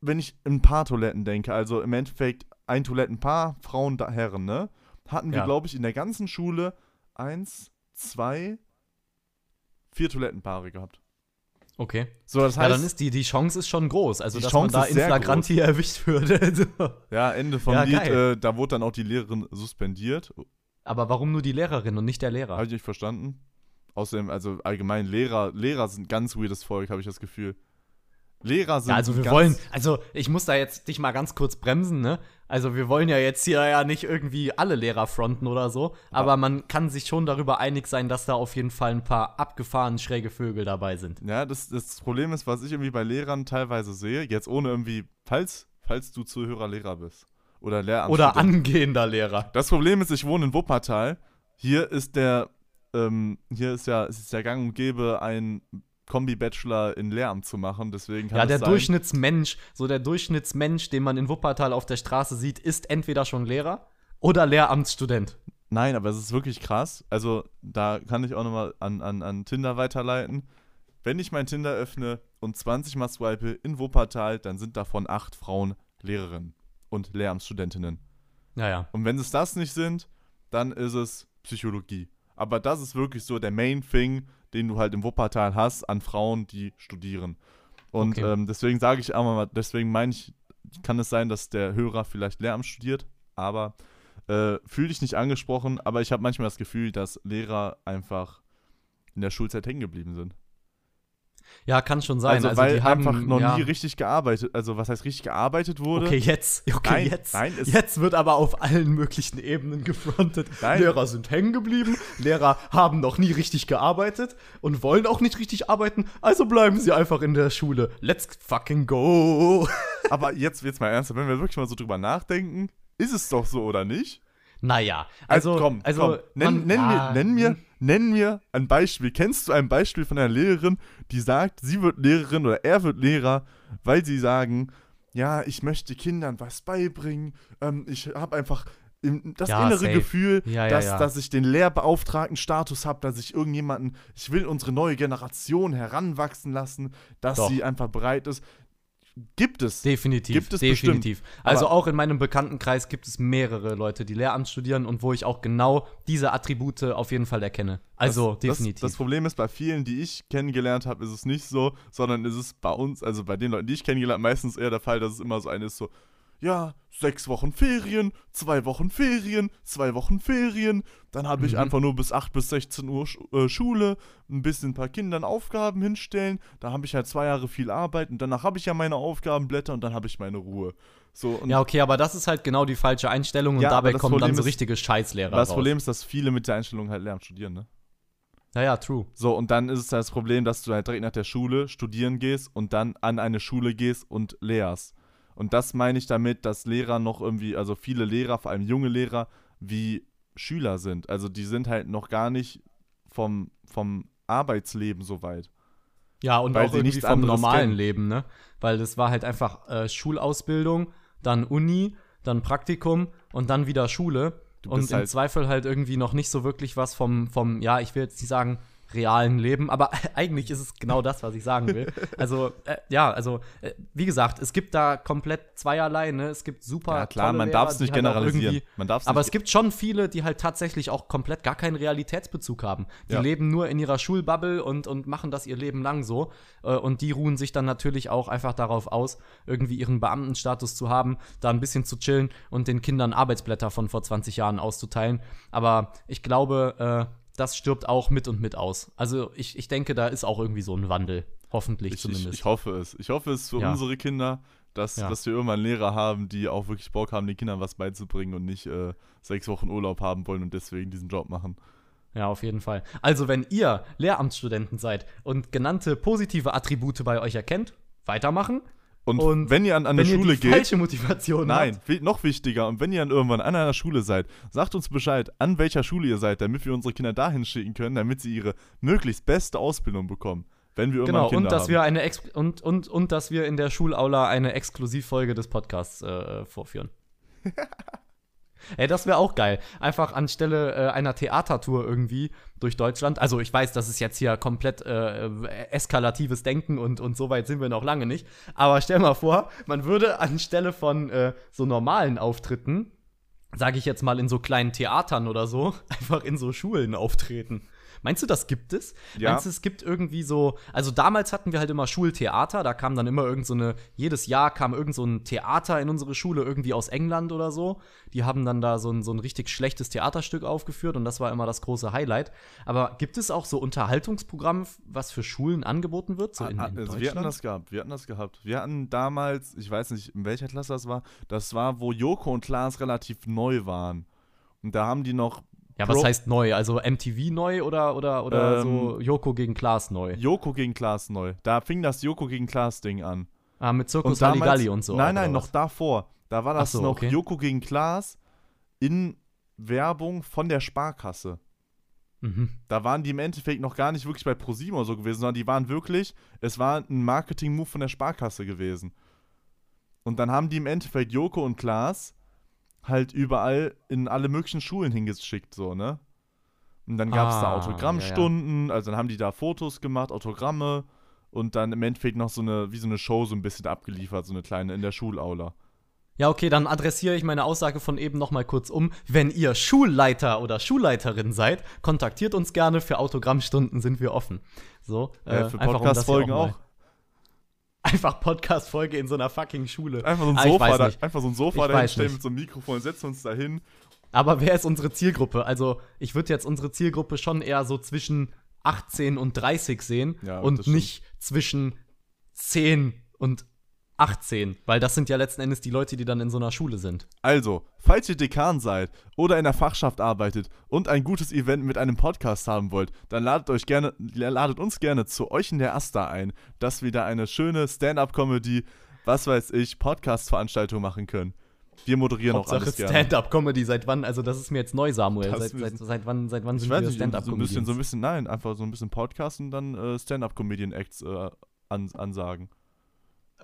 wenn ich ein paar Toiletten denke, also im Endeffekt ein Toilettenpaar, Frauen, Herren, ne? Hatten wir, ja. glaube ich, in der ganzen Schule eins, zwei, vier Toilettenpaare gehabt. Okay. So, das heißt, ja, dann ist die, die Chance ist schon groß, also dass Chance man da in Flagranti erwischt würde. ja, Ende vom ja, Lied, äh, da wurde dann auch die Lehrerin suspendiert. Aber warum nur die Lehrerin und nicht der Lehrer? Habe ich nicht verstanden. Außerdem, also allgemein, Lehrer, Lehrer sind ganz weirdes Volk, habe ich das Gefühl. Lehrer sind. Ja, also wir wollen, also ich muss da jetzt dich mal ganz kurz bremsen, ne? Also wir wollen ja jetzt hier ja nicht irgendwie alle Lehrer fronten oder so, aber man kann sich schon darüber einig sein, dass da auf jeden Fall ein paar abgefahren schräge Vögel dabei sind. Ja, das, das Problem ist, was ich irgendwie bei Lehrern teilweise sehe, jetzt ohne irgendwie, falls, falls du Zuhörer Lehrer bist oder Lehramt. Oder angehender Lehrer. Das Problem ist, ich wohne in Wuppertal. Hier ist der, ähm, hier ist ja, es ist ja gang und gäbe, ein Kombi-Bachelor in Lehramt zu machen. Deswegen kann ja, der Durchschnittsmensch, so der Durchschnittsmensch, den man in Wuppertal auf der Straße sieht, ist entweder schon Lehrer oder Lehramtsstudent. Nein, aber es ist wirklich krass. Also, da kann ich auch nochmal an, an, an Tinder weiterleiten. Wenn ich mein Tinder öffne und 20 mal swipe in Wuppertal, dann sind davon acht Frauen Lehrerinnen und Lehramtsstudentinnen. Naja. Und wenn es das nicht sind, dann ist es Psychologie. Aber das ist wirklich so der Main Thing, den du halt im Wuppertal hast an Frauen, die studieren. Und okay. ähm, deswegen sage ich einmal mal, deswegen meine ich, kann es sein, dass der Hörer vielleicht Lehramt studiert, aber äh, fühl dich nicht angesprochen, aber ich habe manchmal das Gefühl, dass Lehrer einfach in der Schulzeit hängen geblieben sind. Ja, kann schon sein. Also, also weil einfach haben, noch ja. nie richtig gearbeitet, also was heißt richtig gearbeitet wurde. Okay, jetzt. Okay, nein, jetzt. Nein, jetzt wird aber auf allen möglichen Ebenen gefrontet. Nein. Lehrer sind hängen geblieben, Lehrer haben noch nie richtig gearbeitet und wollen auch nicht richtig arbeiten, also bleiben sie einfach in der Schule. Let's fucking go. aber jetzt wird's mal ernst, wenn wir wirklich mal so drüber nachdenken, ist es doch so oder nicht? Naja, also, also komm, also, komm. Nenn, man, nenn, ah, mir, nenn, mir, nenn mir ein Beispiel. Kennst du ein Beispiel von einer Lehrerin, die sagt, sie wird Lehrerin oder er wird Lehrer, weil sie sagen, ja, ich möchte Kindern was beibringen, ähm, ich habe einfach das ja, innere safe. Gefühl, ja, dass, ja, dass ich den Lehrbeauftragten-Status habe, dass ich irgendjemanden, ich will unsere neue Generation heranwachsen lassen, dass Doch. sie einfach bereit ist. Gibt es. Definitiv. Gibt es definitiv. Bestimmt. Also auch in meinem Bekanntenkreis gibt es mehrere Leute, die Lehramt studieren und wo ich auch genau diese Attribute auf jeden Fall erkenne. Also das, definitiv. Das, das, Problem ist, bei vielen, die ich kennengelernt habe, ist es nicht so, sondern ist es bei uns, also bei den Leuten, die ich kennengelernt habe, meistens eher der Fall, dass es immer so eine ist, so, ja, sechs Wochen Ferien, zwei Wochen Ferien, zwei Wochen Ferien. Dann habe ich mhm. einfach nur bis 8 bis 16 Uhr äh, Schule, ein bisschen ein paar Kindern Aufgaben hinstellen. Da habe ich halt zwei Jahre viel Arbeit und danach habe ich ja meine Aufgabenblätter und dann habe ich meine Ruhe. So, ja, okay, aber das ist halt genau die falsche Einstellung und ja, dabei kommen Problem dann so richtige Scheißlehrer. Das raus. Problem ist, dass viele mit der Einstellung halt lernen studieren, ne? Naja, true. So, und dann ist es halt das Problem, dass du halt direkt nach der Schule studieren gehst und dann an eine Schule gehst und lehrst. Und das meine ich damit, dass Lehrer noch irgendwie, also viele Lehrer, vor allem junge Lehrer, wie Schüler sind. Also die sind halt noch gar nicht vom, vom Arbeitsleben so weit. Ja, und auch irgendwie vom normalen kennen. Leben, ne? Weil das war halt einfach äh, Schulausbildung, dann Uni, dann Praktikum und dann wieder Schule. und im halt Zweifel halt irgendwie noch nicht so wirklich was vom, vom, ja, ich will jetzt nicht sagen, realen Leben. Aber eigentlich ist es genau das, was ich sagen will. Also, äh, ja, also, äh, wie gesagt, es gibt da komplett zweierlei, ne? Es gibt super. Ja, klar, man darf es nicht halt generalisieren. Man darf's aber es gibt schon viele, die halt tatsächlich auch komplett gar keinen Realitätsbezug haben. Die ja. leben nur in ihrer Schulbubble und, und machen das ihr Leben lang so. Äh, und die ruhen sich dann natürlich auch einfach darauf aus, irgendwie ihren Beamtenstatus zu haben, da ein bisschen zu chillen und den Kindern Arbeitsblätter von vor 20 Jahren auszuteilen. Aber ich glaube, äh, das stirbt auch mit und mit aus. Also ich, ich denke, da ist auch irgendwie so ein Wandel. Hoffentlich ich, zumindest. Ich, ich, hoffe es. Ich hoffe es für ja. unsere Kinder, dass, ja. dass wir irgendwann Lehrer haben, die auch wirklich Bock haben, den Kindern was beizubringen und nicht äh, sechs Wochen Urlaub haben wollen und deswegen diesen Job machen. Ja, auf jeden Fall. Also, wenn ihr Lehramtsstudenten seid und genannte positive Attribute bei euch erkennt, weitermachen. Und, und, wenn ihr an, an eine Schule geht. falsche Motivation Nein, habt. noch wichtiger. Und wenn ihr dann irgendwann an einer Schule seid, sagt uns Bescheid, an welcher Schule ihr seid, damit wir unsere Kinder dahin schicken können, damit sie ihre möglichst beste Ausbildung bekommen. Wenn wir irgendwann genau, Kinder und dass haben. wir eine Ex und, und, und dass wir in der Schulaula eine Exklusivfolge des Podcasts äh, vorführen. Ey, das wäre auch geil. Einfach anstelle äh, einer Theatertour irgendwie durch Deutschland. Also ich weiß, das ist jetzt hier komplett äh, eskalatives Denken und, und so weit sind wir noch lange nicht. Aber stell mal vor, man würde anstelle von äh, so normalen Auftritten, sage ich jetzt mal in so kleinen Theatern oder so, einfach in so Schulen auftreten. Meinst du, das gibt es? Ja. Meinst du, es gibt irgendwie so, also damals hatten wir halt immer Schultheater, da kam dann immer irgend so eine, jedes Jahr kam irgend so ein Theater in unsere Schule, irgendwie aus England oder so. Die haben dann da so ein, so ein richtig schlechtes Theaterstück aufgeführt und das war immer das große Highlight. Aber gibt es auch so Unterhaltungsprogramm, was für Schulen angeboten wird? So in, in also wir hatten das gehabt, wir hatten das gehabt. Wir hatten damals, ich weiß nicht, in welcher Klasse das war, das war, wo Joko und Klaas relativ neu waren. Und da haben die noch ja, was heißt neu? Also MTV neu oder, oder, oder ähm, so Joko gegen Klaas neu? Joko gegen Klaas neu. Da fing das Joko gegen Klaas Ding an. Ah, mit Zirkus Halligalli und so. Nein, nein, noch davor. Da war das so, noch okay. Joko gegen Klaas in Werbung von der Sparkasse. Mhm. Da waren die im Endeffekt noch gar nicht wirklich bei ProSieben oder so gewesen, sondern die waren wirklich, es war ein Marketing-Move von der Sparkasse gewesen. Und dann haben die im Endeffekt Joko und Klaas halt überall in alle möglichen Schulen hingeschickt, so, ne? Und dann gab es ah, da Autogrammstunden, ja, ja. also dann haben die da Fotos gemacht, Autogramme und dann im Endeffekt noch so eine, wie so eine Show so ein bisschen abgeliefert, so eine kleine in der Schulaula. Ja, okay, dann adressiere ich meine Aussage von eben noch mal kurz um. Wenn ihr Schulleiter oder Schulleiterin seid, kontaktiert uns gerne. Für Autogrammstunden sind wir offen. So, äh, äh für Podcast-Folgen um auch. Einfach Podcast-Folge in so einer fucking Schule. Einfach so ein ah, Sofa, da, einfach so ein Sofa dahinstellen mit so einem Mikrofon, setzen uns da hin. Aber wer ist unsere Zielgruppe? Also, ich würde jetzt unsere Zielgruppe schon eher so zwischen 18 und 30 sehen ja, und nicht zwischen 10 und 18, weil das sind ja letzten Endes die Leute, die dann in so einer Schule sind. Also, falls ihr Dekan seid oder in der Fachschaft arbeitet und ein gutes Event mit einem Podcast haben wollt, dann ladet euch gerne, ladet uns gerne zu euch in der Asta ein, dass wir da eine schöne Stand-up-Comedy, was weiß ich, Podcast-Veranstaltung machen können. Wir moderieren Hauptsache auch alles gerne. Stand-up-Comedy, seit wann? Also das ist mir jetzt neu, Samuel. Seit, seit, seit, wann, seit wann sind wir Stand-up-Comedians? So ein bisschen, so ein bisschen, nein, einfach so ein bisschen Podcast und dann äh, Stand-up-Comedian-Acts äh, an, ansagen.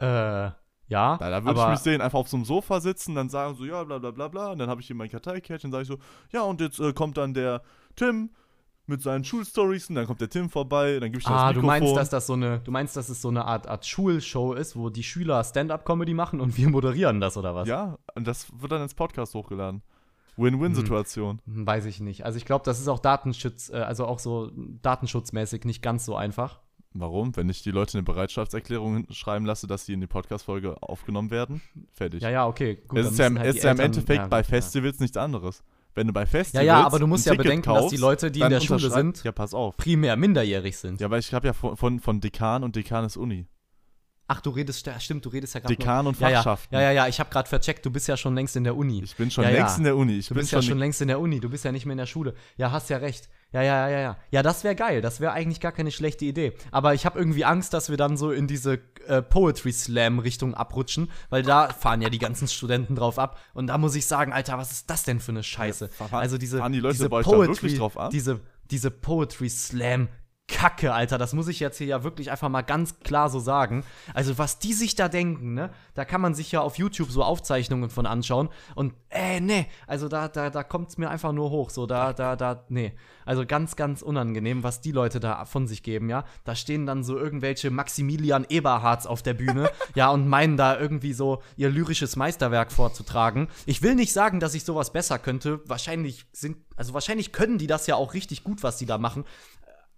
Äh, Ja, Da, da würde ich mich sehen, einfach auf so einem Sofa sitzen, dann sagen so, ja, bla bla bla bla. Und dann habe ich hier mein Karteikärtchen, dann sage ich so, ja, und jetzt äh, kommt dann der Tim mit seinen Schulstories und dann kommt der Tim vorbei, dann gebe ich Ah, das du Mikrofon. meinst, dass das so eine, du meinst, dass es so eine Art, Art Schulshow ist, wo die Schüler Stand-up-Comedy machen und wir moderieren das oder was? Ja, und das wird dann ins Podcast hochgeladen. Win-Win-Situation. Hm, Weiß ich nicht. Also ich glaube, das ist auch Datenschutz, äh, also auch so datenschutzmäßig nicht ganz so einfach. Warum? Wenn ich die Leute eine Bereitschaftserklärung schreiben lasse, dass sie in die Podcast-Folge aufgenommen werden, fertig. Ja, ja, okay. Gut, es ist ja, halt ist ja im Endeffekt ja, bei ja. Festivals nichts anderes. Wenn du bei Ja, Festivals ja, aber du musst ja Ticket bedenken, dass die kaufst, Leute, die in der Schule sind, Ja, pass auf. primär minderjährig sind. Ja, weil ich habe ja von, von, von Dekan und Dekan ist Uni. Ach, du redest, ja, stimmt, du redest ja gerade Dekan und ja, ja, Fachschaften. ja, ja, ja, ich habe gerade vercheckt, du bist ja schon längst in der Uni. Ich bin schon Ja, ja. längst in der Uni. Ich Du bin bist ja schon längst in der Uni, du bist ja nicht mehr in der Schule. Ja, hast ja recht. Ja, ja, ja, ja. Ja, das wäre geil. Das wäre eigentlich gar keine schlechte Idee. Aber ich habe irgendwie Angst, dass wir dann so in diese äh, Poetry Slam Richtung abrutschen, weil da fahren ja die ganzen Studenten drauf ab. Und da muss ich sagen, Alter, was ist das denn für eine Scheiße? Ja, fahren- also diese, fahren die Leute diese Poetry, wirklich drauf ab? Diese, diese Poetry Slam Kacke, Alter, das muss ich jetzt hier ja wirklich einfach mal ganz klar so sagen. Also, was die sich da denken, ne? Da kann man sich ja auf YouTube so Aufzeichnungen von anschauen. Und, äh, ne, also da, da, da kommt es mir einfach nur hoch. So, da, da, da, nee. Also ganz, ganz unangenehm, was die Leute da von sich geben, ja. Da stehen dann so irgendwelche Maximilian Eberhards auf der Bühne, ja, und meinen da irgendwie so ihr lyrisches Meisterwerk vorzutragen. Ich will nicht sagen, dass ich sowas besser könnte. Wahrscheinlich sind, also wahrscheinlich können die das ja auch richtig gut, was die da machen.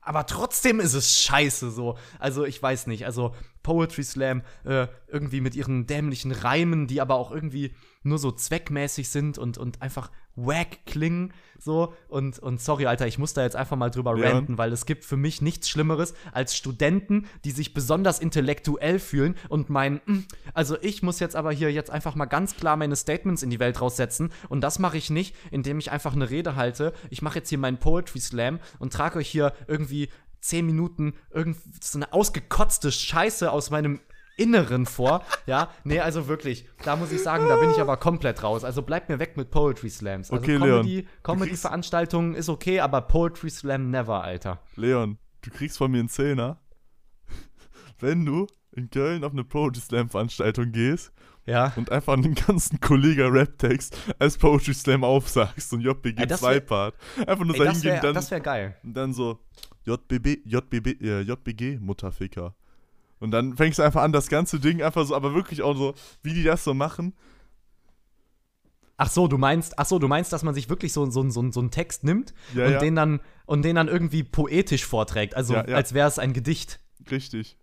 Aber trotzdem ist es scheiße so. Also ich weiß nicht. Also Poetry Slam äh, irgendwie mit ihren dämlichen Reimen, die aber auch irgendwie nur so zweckmäßig sind und, und einfach wack klingen. So. Und, und sorry, Alter, ich muss da jetzt einfach mal drüber Ja. ranten, weil es gibt für mich nichts Schlimmeres als Studenten, die sich besonders intellektuell fühlen und meinen, "Hm, also ich muss jetzt aber hier jetzt einfach mal ganz klar meine Statements in die Welt raussetzen. Und das mache ich nicht, indem ich einfach eine Rede halte. Ich mache jetzt hier meinen Poetry Slam und trage euch hier irgendwie zehn Minuten irgend so eine ausgekotzte Scheiße aus meinem Inneren vor. Ja, nee, also wirklich, da muss ich sagen, da bin ich aber komplett raus. Also bleibt mir weg mit Poetry Slams. Also Okay, Leon, Comedy, Comedy-Veranstaltungen ist okay, aber Poetry Slam never, Alter. Leon, du kriegst von mir einen Zehner, wenn du in Köln auf eine Poetry Slam Veranstaltung gehst Ja. und einfach einen ganzen Kollega Rap-Text als Poetry Slam aufsagst, ein JBG Ey, das wär- 2-Part. Einfach nur Ey, so das wäre dann, das wär geil. und dann so JBB, JBB, äh, JBG Mutterficker. Und dann fängst du einfach an, das ganze Ding einfach so, aber wirklich auch so, wie die das so machen. Ach so, du meinst, ach so, du meinst, dass man sich wirklich so, so, so, so einen Text nimmt Ja, und ja. den dann und den dann irgendwie poetisch vorträgt, also Ja, als wäre es ein Gedicht. Richtig.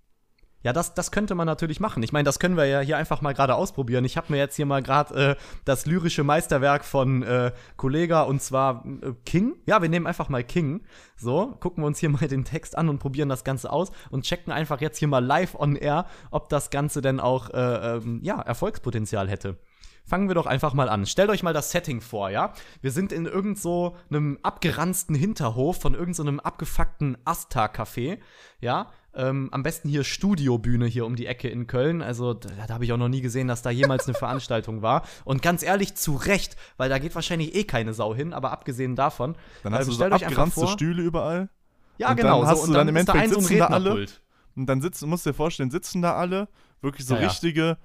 Ja, das, das könnte man natürlich machen. Ich meine, das können wir ja hier einfach mal gerade ausprobieren. Ich habe mir jetzt hier mal gerade äh, das lyrische Meisterwerk von äh, Kollega und zwar äh, King. Ja, wir nehmen einfach mal King. So, gucken wir uns hier mal den Text an und probieren das Ganze aus und checken einfach jetzt hier mal live on air, ob das Ganze denn auch äh, ähm, ja, Erfolgspotenzial hätte. Fangen wir doch einfach mal an. Stellt euch mal das Setting vor, ja? Wir sind in irgend so einem abgeranzten Hinterhof von irgend so einem abgefuckten Asta-Café, ja? Ähm, am besten hier Studiobühne hier um die Ecke in Köln. Also, da, da habe ich auch noch nie gesehen, dass da jemals eine Veranstaltung war. Und ganz ehrlich, zu Recht, weil da geht wahrscheinlich eh keine Sau hin, aber abgesehen davon. Dann hast also du so abgeranzte vor- Stühle überall. Ja, und genau. dann hast so, du und dann dann im da Endeffekt so ein sitzen da alle. Und dann sitzen, musst du dir vorstellen, sitzen da alle, wirklich so ja. richtige, ja,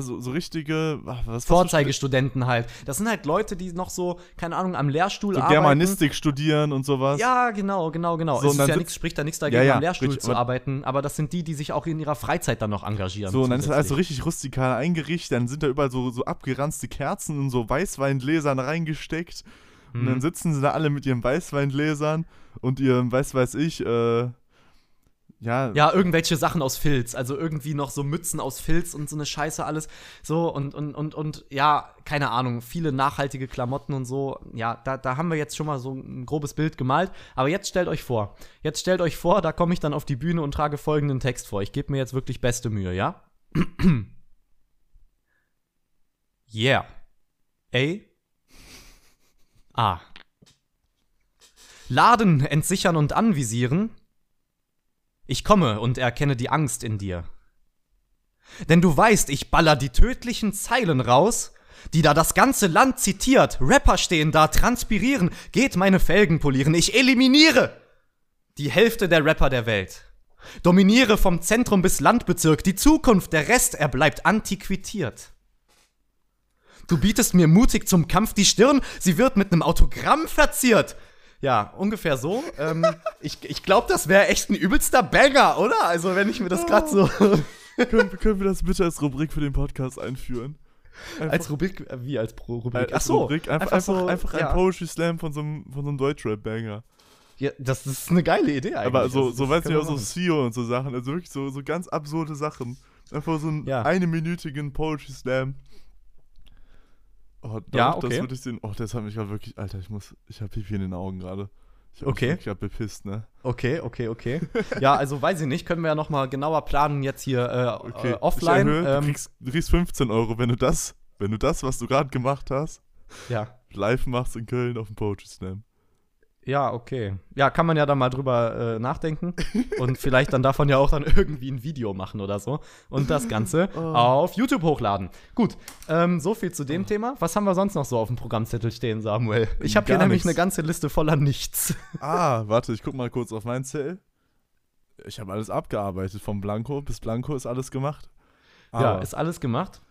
so, so richtige, was Vorzeigestudenten halt. Das sind halt Leute, die noch so, keine Ahnung, am Lehrstuhl so arbeiten. Germanistik studieren und sowas. Ja, genau, genau, genau. So, es und ja nichts, spricht da nichts dagegen, Ja, ja, am Lehrstuhl richtig, zu arbeiten, aber das sind die, die sich auch in ihrer Freizeit dann noch engagieren. So, und dann ist das alles so richtig rustikal eingerichtet, dann sind da überall so, so abgeranzte Kerzen in so Weißweingläsern reingesteckt. Und Mhm. dann sitzen sie da alle mit ihren Weißweingläsern und ihrem, weiß weiß ich, äh, ja, Ja, irgendwelche Sachen aus Filz, also irgendwie noch so Mützen aus Filz und so eine Scheiße alles. So und, und, und, und ja, keine Ahnung, viele nachhaltige Klamotten und so. Ja, da, da haben wir jetzt schon mal so ein grobes Bild gemalt. Aber jetzt stellt euch vor, jetzt stellt euch vor, da komme ich dann auf die Bühne und trage folgenden Text vor. Ich gebe mir jetzt wirklich beste Mühe, ja? yeah. A. A. Laden, entsichern und anvisieren. Ich komme und erkenne die Angst in dir. Denn du weißt, ich baller die tödlichen Zeilen raus, die da das ganze Land zitiert. Rapper stehen da, transpirieren, geht meine Felgen polieren. Ich eliminiere die Hälfte der Rapper der Welt. Dominiere vom Zentrum bis Landbezirk. Die Zukunft, der Rest, er bleibt antiquiert. Du bietest mir mutig zum Kampf die Stirn, sie wird mit einem Autogramm verziert. Ja, ungefähr so. ähm, ich ich glaube, das wäre echt ein übelster Banger, oder? Also, wenn ich mir das gerade so. können, können wir das bitte als Rubrik für den Podcast einführen? Einfach, als Rubrik, äh, wie als Pro Rubrik? Ach so, Rubrik, einfach, einfach, so, einfach ein ja. Poetry Slam von so einem, von so einem Deutschrap-Banger. Ja, das ist eine geile Idee eigentlich. Aber so, so weißt du, auch so CEO und so Sachen, also wirklich so, so ganz absurde Sachen. Einfach so einen ja. eine minütigen Poetry Slam. Oh, ja, okay. das würde ich sehen. Oh, das hat mich gerade wirklich, Alter, ich muss, ich habe Pipi in den Augen gerade. Ich hab okay. Ich habe bepisst, ne? Okay, okay, okay. ja, also weiß ich nicht, können wir ja nochmal genauer planen jetzt hier äh, okay. äh, offline. Erhöhe, ähm, du, kriegst, du kriegst 15 Euro, wenn du das, wenn du das, was du gerade gemacht hast, ja. live machst in Köln auf dem Poetry Slam. Ja, okay. Ja, kann man ja dann mal drüber äh, nachdenken und vielleicht dann davon ja auch dann irgendwie ein Video machen oder so und das Ganze oh. auf YouTube hochladen. Gut, ähm, so viel zu dem oh. Thema. Was haben wir sonst noch so auf dem Programmzettel stehen, Samuel? Ich habe hier nämlich eine ganze Liste voller Nichts. Ah, warte, ich guck mal kurz auf meinen Zettel. Ich habe alles abgearbeitet. Vom Blanco bis Blanco ist alles gemacht. Aber ja, ist alles gemacht.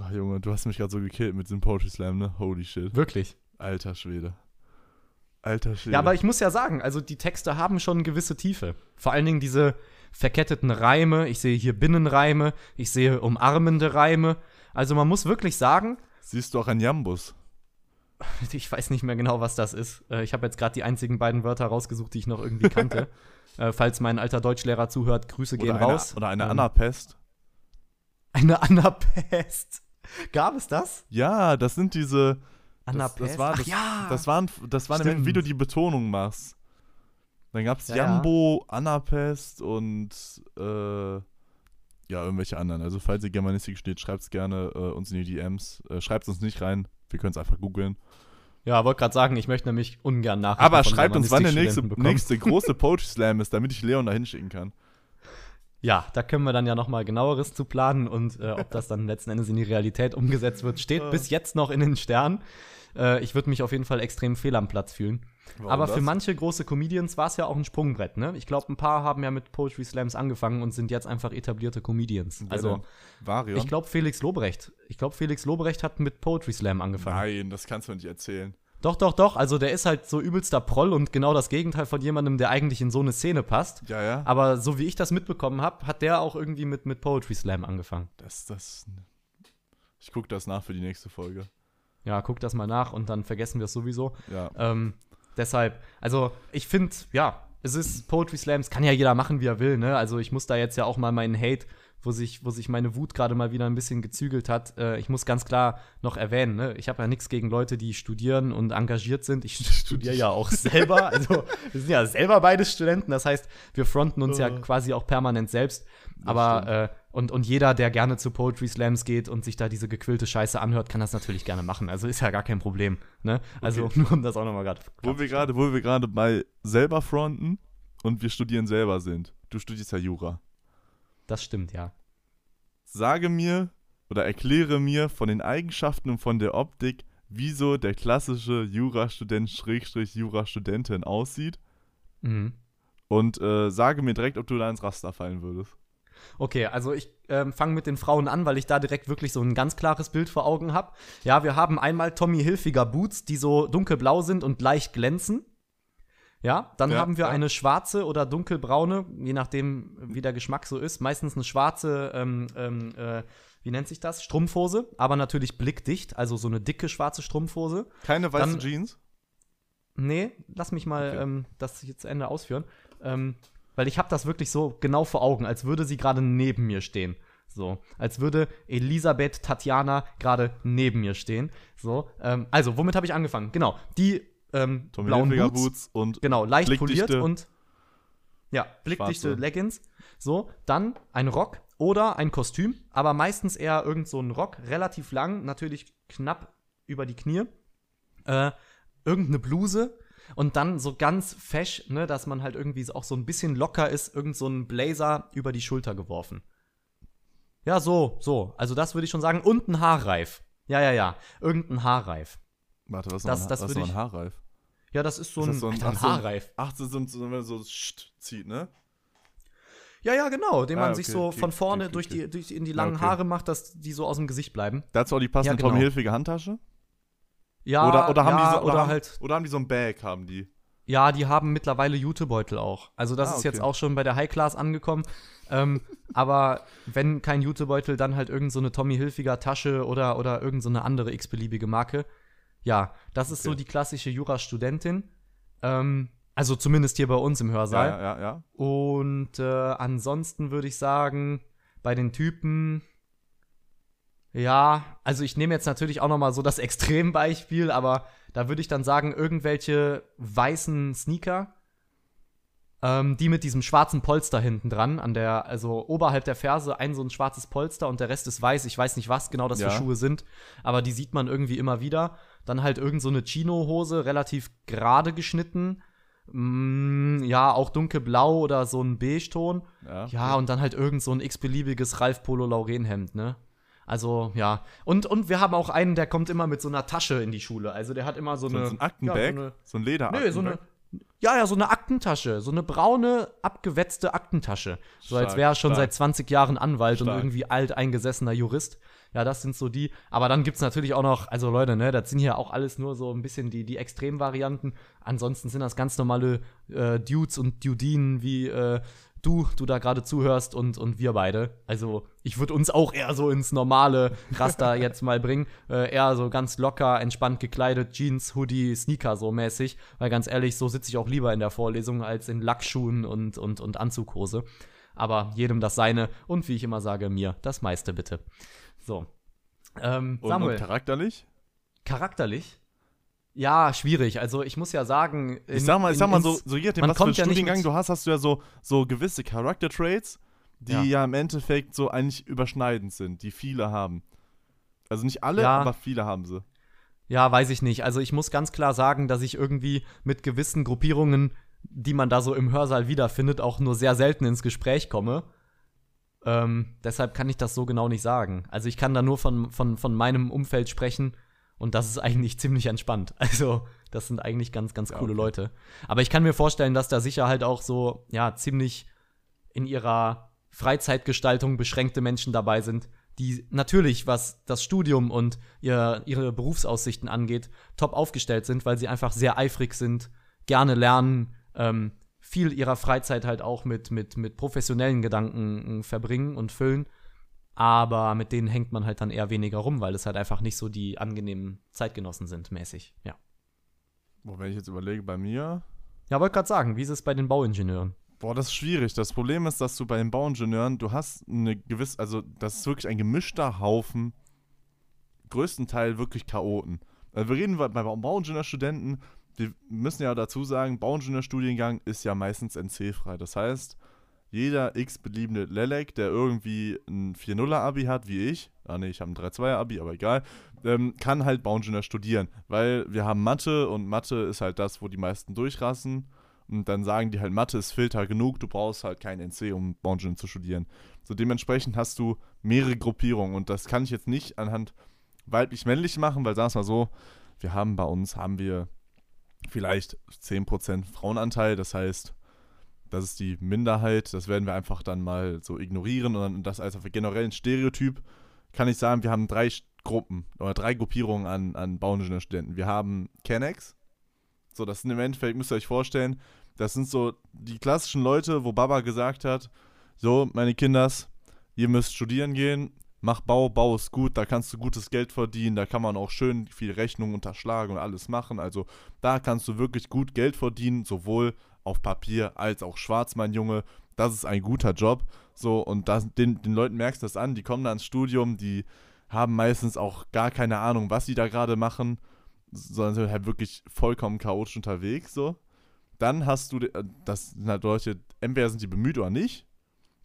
Ach Junge, du hast mich gerade so gekillt mit dem Poetry Slam, ne? Holy shit. Wirklich? Alter Schwede. Alter Schwede. Ja, aber ich muss ja sagen, also die Texte haben schon eine gewisse Tiefe. Vor allen Dingen diese verketteten Reime. Ich sehe hier Binnenreime, ich sehe umarmende Reime. Also man muss wirklich sagen. Siehst du auch ein Jambus? Ich weiß nicht mehr genau, was das ist. Äh, ich habe jetzt gerade die einzigen beiden Wörter rausgesucht, die ich noch irgendwie kannte. äh, falls mein alter Deutschlehrer zuhört, Grüße gehen oder raus. oder eine ähm, Anapest. Eine Anapest. Gab es das? Ja, das sind diese, das, das, war, das, Ach, ja. das waren, das waren Stimmt. wie du die Betonung machst. Dann gab es ja, Jambo, ja. Annapest und äh, ja, irgendwelche anderen. Also falls ihr Germanistik steht, schreibt es gerne äh, uns in die DMs. Äh, schreibt es uns nicht rein. Wir können es einfach googeln. Ja, wollte gerade sagen, ich möchte nämlich ungern nach. Aber schreibt uns, wann der nächste, nächste große Poetry Slam ist, damit ich Leon da hinschicken kann. Ja, da können wir dann ja noch mal genaueres zu planen und äh, ob das dann letzten Endes in die Realität umgesetzt wird, steht bis jetzt noch in den Sternen. Äh, ich würde mich auf jeden Fall extrem fehl am Platz fühlen. Warum Aber das? für manche große Comedians war es ja auch ein Sprungbrett, ne? Ich glaube, ein paar haben ja mit Poetry Slams angefangen und sind jetzt einfach etablierte Comedians. Wer also, Varion? ich glaube, Felix Lobrecht. Ich glaube, Felix Lobrecht hat mit Poetry Slam angefangen. Nein, das kannst du nicht erzählen. Doch, doch, doch. Also der ist halt so übelster Proll und genau das Gegenteil von jemandem, der eigentlich in so eine Szene passt. Ja, ja. Aber so wie ich das mitbekommen habe, hat der auch irgendwie mit, mit Poetry Slam angefangen. Das, das. Ich gucke das nach für die nächste Folge. Ja, guck das mal nach und dann vergessen wir es sowieso. Ja. Ähm, deshalb, also ich finde, ja, es ist Poetry Slams, kann ja jeder machen, wie er will, ne? Also ich muss da jetzt ja auch mal meinen Hate wo sich, wo sich meine Wut gerade mal wieder ein bisschen gezügelt hat. Äh, ich muss ganz klar noch erwähnen, ne? ich habe ja nichts gegen Leute, die studieren und engagiert sind. Ich studiere ja auch selber. Also wir sind ja selber beide Studenten. Das heißt, wir fronten uns ja quasi auch permanent selbst. Aber äh, und, und jeder, der gerne zu Poetry Slams geht und sich da diese gequillte Scheiße anhört, kann das natürlich gerne machen. Also ist ja gar kein Problem. Ne? Also okay. nur um das auch nochmal gerade. Wo wir gerade, wo wir gerade bei selber fronten und wir studieren selber sind. Du studierst ja Jura. Das stimmt, ja. Sage mir oder erkläre mir von den Eigenschaften und von der Optik, wieso der klassische Jurastudent Schrägstrich Jurastudentin aussieht. Mhm. Und äh, sage mir direkt, ob du da ins Raster fallen würdest. Okay, also ich ähm, fange mit den Frauen an, weil ich da direkt wirklich so ein ganz klares Bild vor Augen habe. Ja, wir haben einmal Tommy Hilfiger Boots, die so dunkelblau sind und leicht glänzen. Ja, dann ja, haben wir ja. eine schwarze oder dunkelbraune, je nachdem, wie der Geschmack so ist. Meistens eine schwarze, ähm, ähm, äh, wie nennt sich das? Strumpfhose, aber natürlich blickdicht, also so eine dicke schwarze Strumpfhose. Keine weiße dann, Jeans? Nee, lass mich mal okay. ähm, das hier zu Ende ausführen. Ähm, weil ich habe das wirklich so genau vor Augen, als würde sie gerade neben mir stehen. So, als würde Elisabeth Tatjana gerade neben mir stehen. So, ähm, also, womit habe ich angefangen? Genau, die ähm, blauen Boots, Boots, und genau leicht poliert und ja blickdichte Schwarze. Leggings. So, dann ein Rock oder ein Kostüm, aber meistens eher irgend so ein Rock, relativ lang, natürlich knapp über die Knie. Äh, irgendeine Bluse und dann so ganz fesch, ne, dass man halt irgendwie auch so ein bisschen locker ist, irgend so ein Blazer über die Schulter geworfen. Ja, so, so. Also das würde ich schon sagen. Und ein Haarreif. Ja, ja, ja. Irgendein Haarreif. Warte, was ist das, das was ein Haarreif? Ja, das ist so ist ein, so ein, Alter, ein Haarreif. Ach, so, so, so, wenn man so zieht, ne? Ja, ja, genau, den ah, man okay, sich so okay, von vorne okay, durch die, durch in die langen Haare macht, dass die so aus dem Gesicht bleiben. Dazu auch die passende ja, genau. Tommy Hilfige Handtasche? Ja, oder, oder haben ja, die so, oder, oder halt. Oder haben die so ein Bag, haben die? Ja, die haben mittlerweile Jutebeutel auch. Also das ah, ist jetzt auch schon bei der High Class angekommen. ähm, aber wenn kein Jutebeutel, dann halt irgend so eine Tommy Hilfiger Tasche oder, oder irgend so eine andere x-beliebige Marke. Ja, das ist okay. so die klassische Jurastudentin. Ähm, also zumindest hier bei uns im Hörsaal. Ja, ja, ja. Und äh, ansonsten würde ich sagen, bei den Typen, ja, also ich nehme jetzt natürlich auch noch mal so das Extrembeispiel, aber da würde ich dann sagen, irgendwelche weißen Sneaker, ähm, die mit diesem schwarzen Polster hinten dran, an der, also oberhalb der Ferse ein so ein schwarzes Polster und der Rest ist weiß. Ich weiß nicht, was genau das ja. für Schuhe sind, aber die sieht man irgendwie immer wieder. Dann halt irgend so eine Chino-Hose, relativ gerade geschnitten. Mm, ja, auch dunkelblau oder so ein Beige-Ton. Ja, ja, und dann halt irgend so ein x-beliebiges Ralf Polo Lauren-Hemd, ne? Also, ja. Und, und wir haben auch einen, der kommt immer mit so einer Tasche in die Schule. Also der hat immer so, so eine. So ein Aktenbag? Ja, so, eine, so ein Leder. Nee, so eine. Ja, ja, so eine Aktentasche. So eine braune, abgewetzte Aktentasche. So stark, als wäre er schon stark. seit 20 Jahren Anwalt stark. und irgendwie alteingesessener Jurist. Ja, das sind so die. Aber dann gibt es natürlich auch noch, also Leute, ne, das sind hier auch alles nur so ein bisschen die, die Extremvarianten. Ansonsten sind das ganz normale äh, Dudes und Dudinen wie äh, du, du da gerade zuhörst und, und wir beide. Also ich würde uns auch eher so ins normale Raster jetzt mal bringen. Äh, eher so ganz locker, entspannt gekleidet, Jeans, Hoodie, Sneaker so mäßig. Weil ganz ehrlich, so sitze ich auch lieber in der Vorlesung als in Lackschuhen und, und, und Anzughose. Aber jedem das seine und wie ich immer sage, mir das meiste bitte. So. Ähm, Samuel. Und, und charakterlich? Charakterlich? Ja, schwierig. Also ich muss ja sagen. In, ich sag mal, ich sag mal so, so je nachdem, was für einen ja Studiengang du hast, hast du ja so, so gewisse Charakter-Traits, die ja. ja. im Endeffekt so eigentlich überschneidend sind, die viele haben. Also nicht alle, ja. aber viele haben sie. Ja, weiß ich nicht. Also ich muss ganz klar sagen, dass ich irgendwie mit gewissen Gruppierungen, die man da so im Hörsaal wiederfindet, auch nur sehr selten ins Gespräch komme. Ähm, deshalb kann ich das so genau nicht sagen. Also ich kann da nur von, von, von meinem Umfeld sprechen und das ist eigentlich ziemlich entspannt. Also, das sind eigentlich ganz, ganz coole ja, okay. Leute. Aber ich kann mir vorstellen, dass da sicher halt auch so, ja, ziemlich in ihrer Freizeitgestaltung beschränkte Menschen dabei sind, die natürlich, was das Studium und ihr, ihre Berufsaussichten angeht, top aufgestellt sind, weil sie einfach sehr eifrig sind, gerne lernen, ähm, viel ihrer Freizeit halt auch mit, mit, mit professionellen Gedanken äh, verbringen und füllen aber mit denen hängt man halt dann eher weniger rum, weil es halt einfach nicht so die angenehmen Zeitgenossen sind, mäßig, ja. Boah, wenn ich jetzt überlege, bei mir. Ja, wollte gerade sagen, wie ist es bei den Bauingenieuren? Boah, das ist schwierig. Das Problem ist, dass du bei den Bauingenieuren, du hast eine gewisse, also das ist wirklich ein gemischter Haufen, größtenteils wirklich Chaoten. Also wir reden bei Bauingenieurstudenten, wir müssen ja dazu sagen, Bauingenieurstudiengang ist ja meistens NC-frei. Das heißt, jeder x-beliebende Lelek, der irgendwie ein 4-0er-Abi hat, wie ich, ah ne, ich habe ein 3-2er-Abi, aber egal, ähm, kann halt Bauingenieur studieren, weil wir haben Mathe und Mathe ist halt das, wo die meisten durchrassen und dann sagen die halt, Mathe ist Filter genug, du brauchst halt kein NC, um Bauingenieur zu studieren. So dementsprechend hast du mehrere Gruppierungen und das kann ich jetzt nicht anhand weiblich-männlich machen, weil sagen wir mal so, wir haben bei uns, haben wir vielleicht 10% Frauenanteil, das heißt, das ist die Minderheit, das werden wir einfach dann mal so ignorieren und das als generell ein Stereotyp kann ich sagen, wir haben drei Gruppen oder drei Gruppierungen an, an Bauingenieurstudenten. Wir haben Kennex, so das sind im Endeffekt, müsst ihr euch vorstellen, das sind so die klassischen Leute, wo Baba gesagt hat, so meine Kinders, ihr müsst studieren gehen, mach Bau, Bau ist gut, da kannst du gutes Geld verdienen, da kann man auch schön viel Rechnung unterschlagen und alles machen. Also da kannst du wirklich gut Geld verdienen, sowohl auf Papier als auch schwarz, mein Junge. Das ist ein guter Job. So, und das, den, den Leuten merkst du das an, die kommen da ins Studium, die haben meistens auch gar keine Ahnung, was sie da gerade machen, sondern sind halt wirklich vollkommen chaotisch unterwegs. So. Dann hast du, äh, das sind halt Leute, entweder sind die bemüht oder nicht,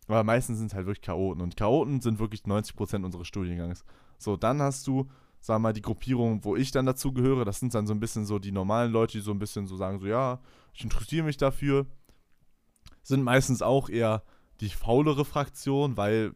aber meistens sind es halt wirklich Chaoten. Und Chaoten sind wirklich 90% unseres Studiengangs. So, dann hast du sag mal, die Gruppierung, wo ich dann dazu gehöre, das sind dann so ein bisschen so die normalen Leute, die so ein bisschen so sagen, so ja, ich interessiere mich dafür, sind meistens auch eher die faulere Fraktion, weil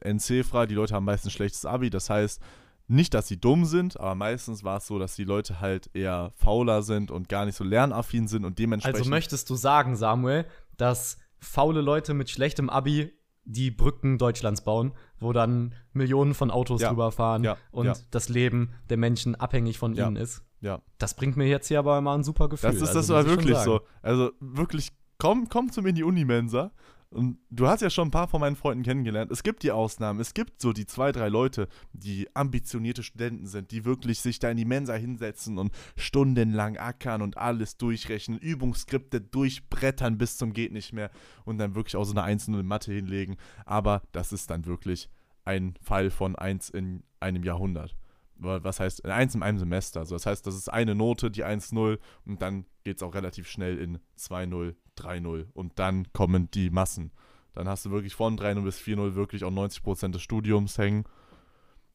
NC-frei, die Leute haben meistens schlechtes Abi, das heißt, nicht, dass sie dumm sind, aber meistens war es so, dass die Leute halt eher fauler sind und gar nicht so lernaffin sind und dementsprechend. Also möchtest du sagen, Samuel, dass faule Leute mit schlechtem Abi die Brücken Deutschlands bauen, wo dann Millionen von Autos Ja. drüber fahren Ja. und Ja. das Leben der Menschen abhängig von ihnen ist. Ja. Das bringt mir jetzt hier aber mal ein super Gefühl. Das ist also, das muss war wirklich so. Also wirklich, komm, komm zu mir in die Unimensa. Und du hast ja schon ein paar von meinen Freunden kennengelernt. Es gibt die Ausnahmen. Es gibt so die zwei, drei Leute, die ambitionierte Studenten sind, die wirklich sich da in die Mensa hinsetzen und stundenlang ackern und alles durchrechnen, Übungsskripte durchbrettern bis zum geht nicht mehr und dann wirklich auch so eine einzelne Mathe hinlegen. Aber das ist dann wirklich ein Fall von eins in einem Jahrhundert. Was heißt, eins in einem Semester. Also das heißt, das ist eine Note, die 1-0 und dann geht es auch relativ schnell in 2-0, 3-0 und dann kommen die Massen. Dann hast du wirklich von 3-0 bis 4-0 wirklich auch 90% des Studiums hängen.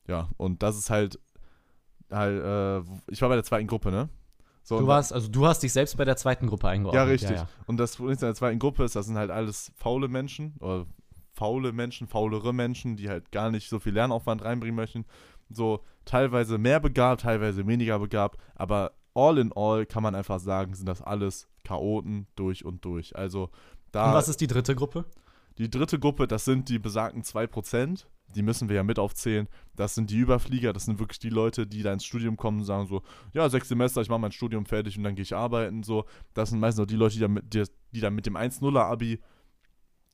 Ja, und das ist halt, halt äh, ich war bei der zweiten Gruppe, ne? So, Du warst, also du hast dich selbst bei der zweiten Gruppe eingeordnet. ja, richtig. Ja, Und das Problem in der zweiten Gruppe ist, das sind halt alles faule Menschen oder faule Menschen, faulere Menschen, die halt gar nicht so viel Lernaufwand reinbringen möchten. So teilweise mehr begabt, teilweise weniger begabt, aber all in all kann man einfach sagen, sind das alles Chaoten durch und durch. Also da Und was ist die dritte Gruppe? die dritte Gruppe, das sind die besagten 2%. Die müssen wir ja mit aufzählen. Das sind die Überflieger, das sind wirklich die Leute, die da ins Studium kommen und sagen so, ja, sechs Semester, ich mache mein Studium fertig und dann gehe ich arbeiten. So, das sind meistens auch die Leute, die da mit, die, die da mit dem 1-0er-Abi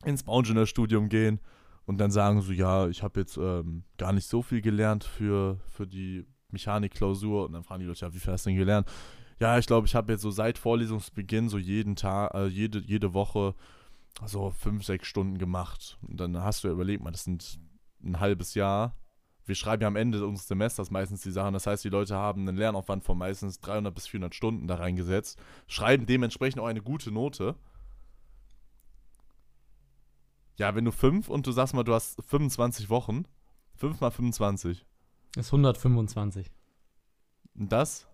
ins Bauingenieurstudium gehen und dann sagen so, ja, ich habe jetzt ähm, gar nicht so viel gelernt für, für die Mechanikklausur. Und dann fragen die Leute, ja, wie viel hast du denn gelernt? Ja, ich glaube, ich habe jetzt so seit Vorlesungsbeginn so jeden Tag, äh, jede, jede Woche so fünf, sechs Stunden gemacht. Und dann hast du ja überlegt, man, das sind ein halbes Jahr. Wir schreiben ja am Ende unseres Semesters meistens die Sachen. Das heißt, die Leute haben einen Lernaufwand von meistens 300 bis 400 Stunden da reingesetzt, schreiben dementsprechend auch eine gute Note. Ja, wenn du fünf und du sagst mal, du hast 25 Wochen, 5 mal 25. Das ist 125. Und das?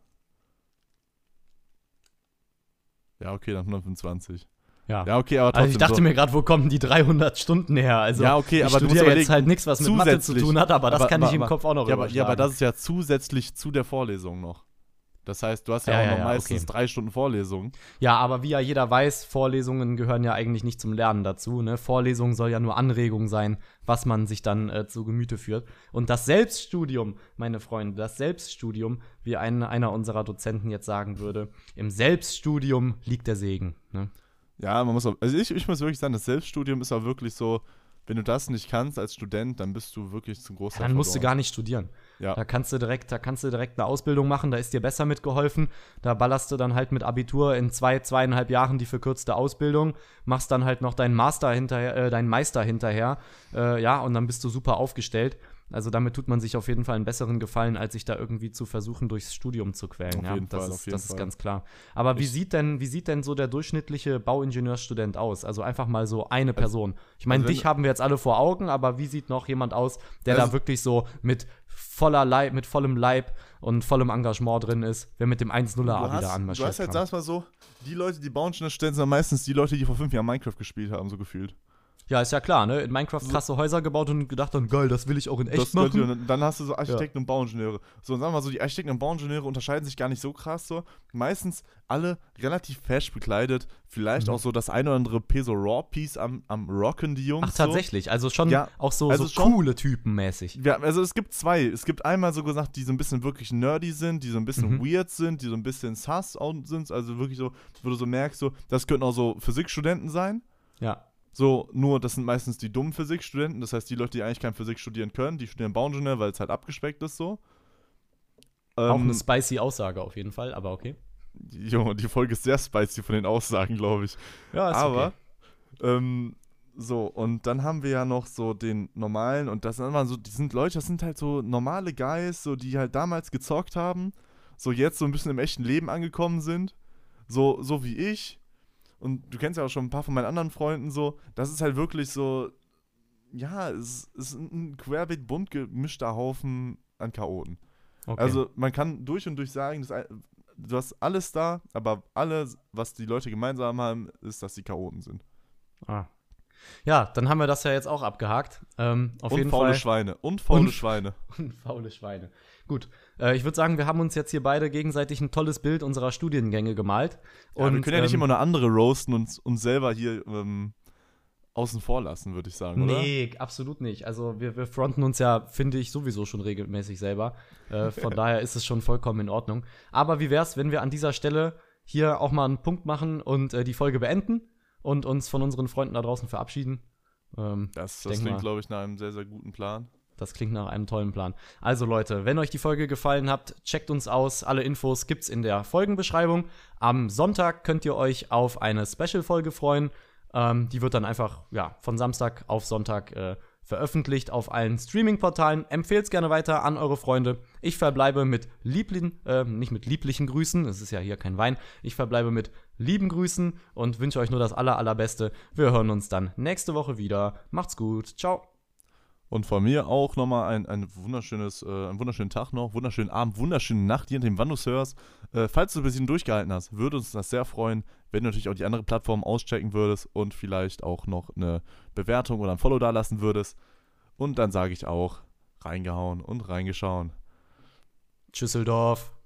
Ja, okay, dann 125. Ja. Ja, okay, aber trotzdem. also ich dachte so. mir gerade, wo kommen die 300 Stunden her? Also ja, okay, ich aber du musst studiere überlegen, jetzt halt nichts, was mit Mathe zu tun hat, aber das aber- kann ich aber- im Kopf auch noch ja, aber, ja, aber das ist ja zusätzlich zu der Vorlesung noch. Das heißt, du hast ja, Ja, auch ja, noch ja, meistens okay. drei Stunden Vorlesung. Ja, aber wie ja jeder weiß, Vorlesungen gehören ja eigentlich nicht zum Lernen dazu. Ne? Vorlesung soll ja nur Anregung sein, was man sich dann äh, zu Gemüte führt. Und das Selbststudium, meine Freunde, das Selbststudium, wie ein, einer unserer Dozenten jetzt sagen würde, im Selbststudium liegt der Segen. Ne? Ja, man muss auch, also ich, ich muss wirklich sagen, das Selbststudium ist auch wirklich so, wenn du das nicht kannst als Student, dann bist du wirklich zum Großteil Dann musst du gar nicht studieren. Ja. Da kannst du direkt, da kannst du direkt eine Ausbildung machen, da ist dir besser mitgeholfen. Da ballerst du dann halt mit Abitur in zwei, zweieinhalb Jahren die verkürzte Ausbildung, machst dann halt noch deinen Master hinterher, äh, deinen Meister hinterher, äh, ja, und dann bist du super aufgestellt. Also damit tut man sich auf jeden Fall einen besseren Gefallen, als sich da irgendwie zu versuchen, durchs Studium zu quälen. Auf ja, jeden das Fall, ist, auf jeden das ist Fall. ganz klar. Aber wie Ich- sieht denn, wie sieht denn so der durchschnittliche Bauingenieurstudent aus? Also einfach mal so eine Person. Ich meine, also dich haben wir jetzt alle vor Augen, aber wie sieht noch jemand aus, der Also- da wirklich so mit voller Leib, mit vollem Leib und vollem Engagement drin ist, wer mit dem 1-0er Du Abi da hast, du anmarschiert. hast halt, sag's mal so, die Leute, die Bauingenieur stellen, sind meistens die Leute, die vor fünf Jahren Minecraft gespielt haben, so gefühlt. Ja, ist ja klar, ne? In Minecraft So- krasse Häuser gebaut und gedacht dann, geil, das will ich auch in echt Das machen. und dann hast du so Architekten und Bauingenieure. So, und sagen wir mal so, die Architekten und Bauingenieure unterscheiden sich gar nicht so krass so. Meistens alle relativ fesch bekleidet. Vielleicht Mhm. auch so das eine oder andere Peso Raw Piece am, am Rocken, die Jungs. Ach, tatsächlich. Also schon Ja, auch so, also so schon- coole Typen mäßig. So. Ja, also es gibt zwei. Es gibt einmal so gesagt, die so ein bisschen wirklich nerdy sind, die so ein bisschen Mhm. weird sind, die so ein bisschen sus sind. Also wirklich so, wo du so merkst, so, das könnten auch so Physikstudenten sein. Ja. So, nur das sind meistens die dummen Physikstudenten, das heißt die Leute, die eigentlich kein Physik studieren können, die studieren Bauingenieur, weil es halt abgespeckt ist so. Auch Ähm, eine spicy Aussage auf jeden Fall, aber okay. Junge, die Folge ist sehr spicy von den Aussagen, glaube ich. Ja, Aber, ähm, so, und dann haben wir ja noch so den normalen, und das sind immer so, die sind Leute, das sind halt so normale Guys, so, die halt damals gezockt haben, so jetzt so ein bisschen im echten Leben angekommen sind, so, so wie ich. Und du kennst ja auch schon ein paar von meinen anderen Freunden so, das ist halt wirklich so, ja, es ist ein querbeet bunt gemischter Haufen an Chaoten. okay. Also man kann durch und durch sagen, dass, du hast alles da, aber alles, was die Leute gemeinsam haben, ist, dass sie Chaoten sind. ah. Ja, dann haben wir das ja jetzt auch abgehakt. Ähm, auf und jeden faule Fall. Schweine. Und faule Und- Schweine. Und faule Schweine. Gut, äh, ich würde sagen, wir haben uns jetzt hier beide gegenseitig ein tolles Bild unserer Studiengänge gemalt. Ja, wir können ja nicht ähm, immer nur andere roasten und uns selber hier ähm, außen vor lassen, würde ich sagen, oder? Nee, absolut nicht. Also wir, wir fronten uns ja, finde ich, sowieso schon regelmäßig selber. Äh, von daher ist es schon vollkommen in Ordnung. Aber wie wäre es, wenn wir an dieser Stelle hier auch mal einen Punkt machen und äh, die Folge beenden und uns von unseren Freunden da draußen verabschieden? Ähm, das das klingt, glaube ich, nach einem sehr, sehr guten Plan. Das klingt nach einem tollen Plan. Also Leute, wenn euch die Folge gefallen hat, checkt uns aus. Alle Infos gibt's in der Folgenbeschreibung. Am Sonntag könnt ihr euch auf eine Special-Folge freuen. Ähm, die wird dann einfach ja, von Samstag auf Sonntag äh, veröffentlicht auf allen Streaming-Portalen. Empfehlt gerne weiter an eure Freunde. Ich verbleibe mit lieblichen, äh, nicht mit lieblichen Grüßen, es ist ja hier kein Wein. Ich verbleibe mit lieben Grüßen und wünsche euch nur das aller, allerbeste. Wir hören uns dann nächste Woche wieder. Macht's gut. Ciao. Und von mir auch nochmal ein, ein wunderschönes, äh, einen wunderschönen Tag noch, wunderschönen Abend, wunderschöne Nacht, je nachdem, wann du es hörst. Äh, falls du ein bisschen durchgehalten hast, würde uns das sehr freuen, wenn du natürlich auch die andere Plattform auschecken würdest und vielleicht auch noch eine Bewertung oder ein Follow da lassen würdest. Und dann sage ich auch, reingehauen und reingeschauen. Tschüsseldorf.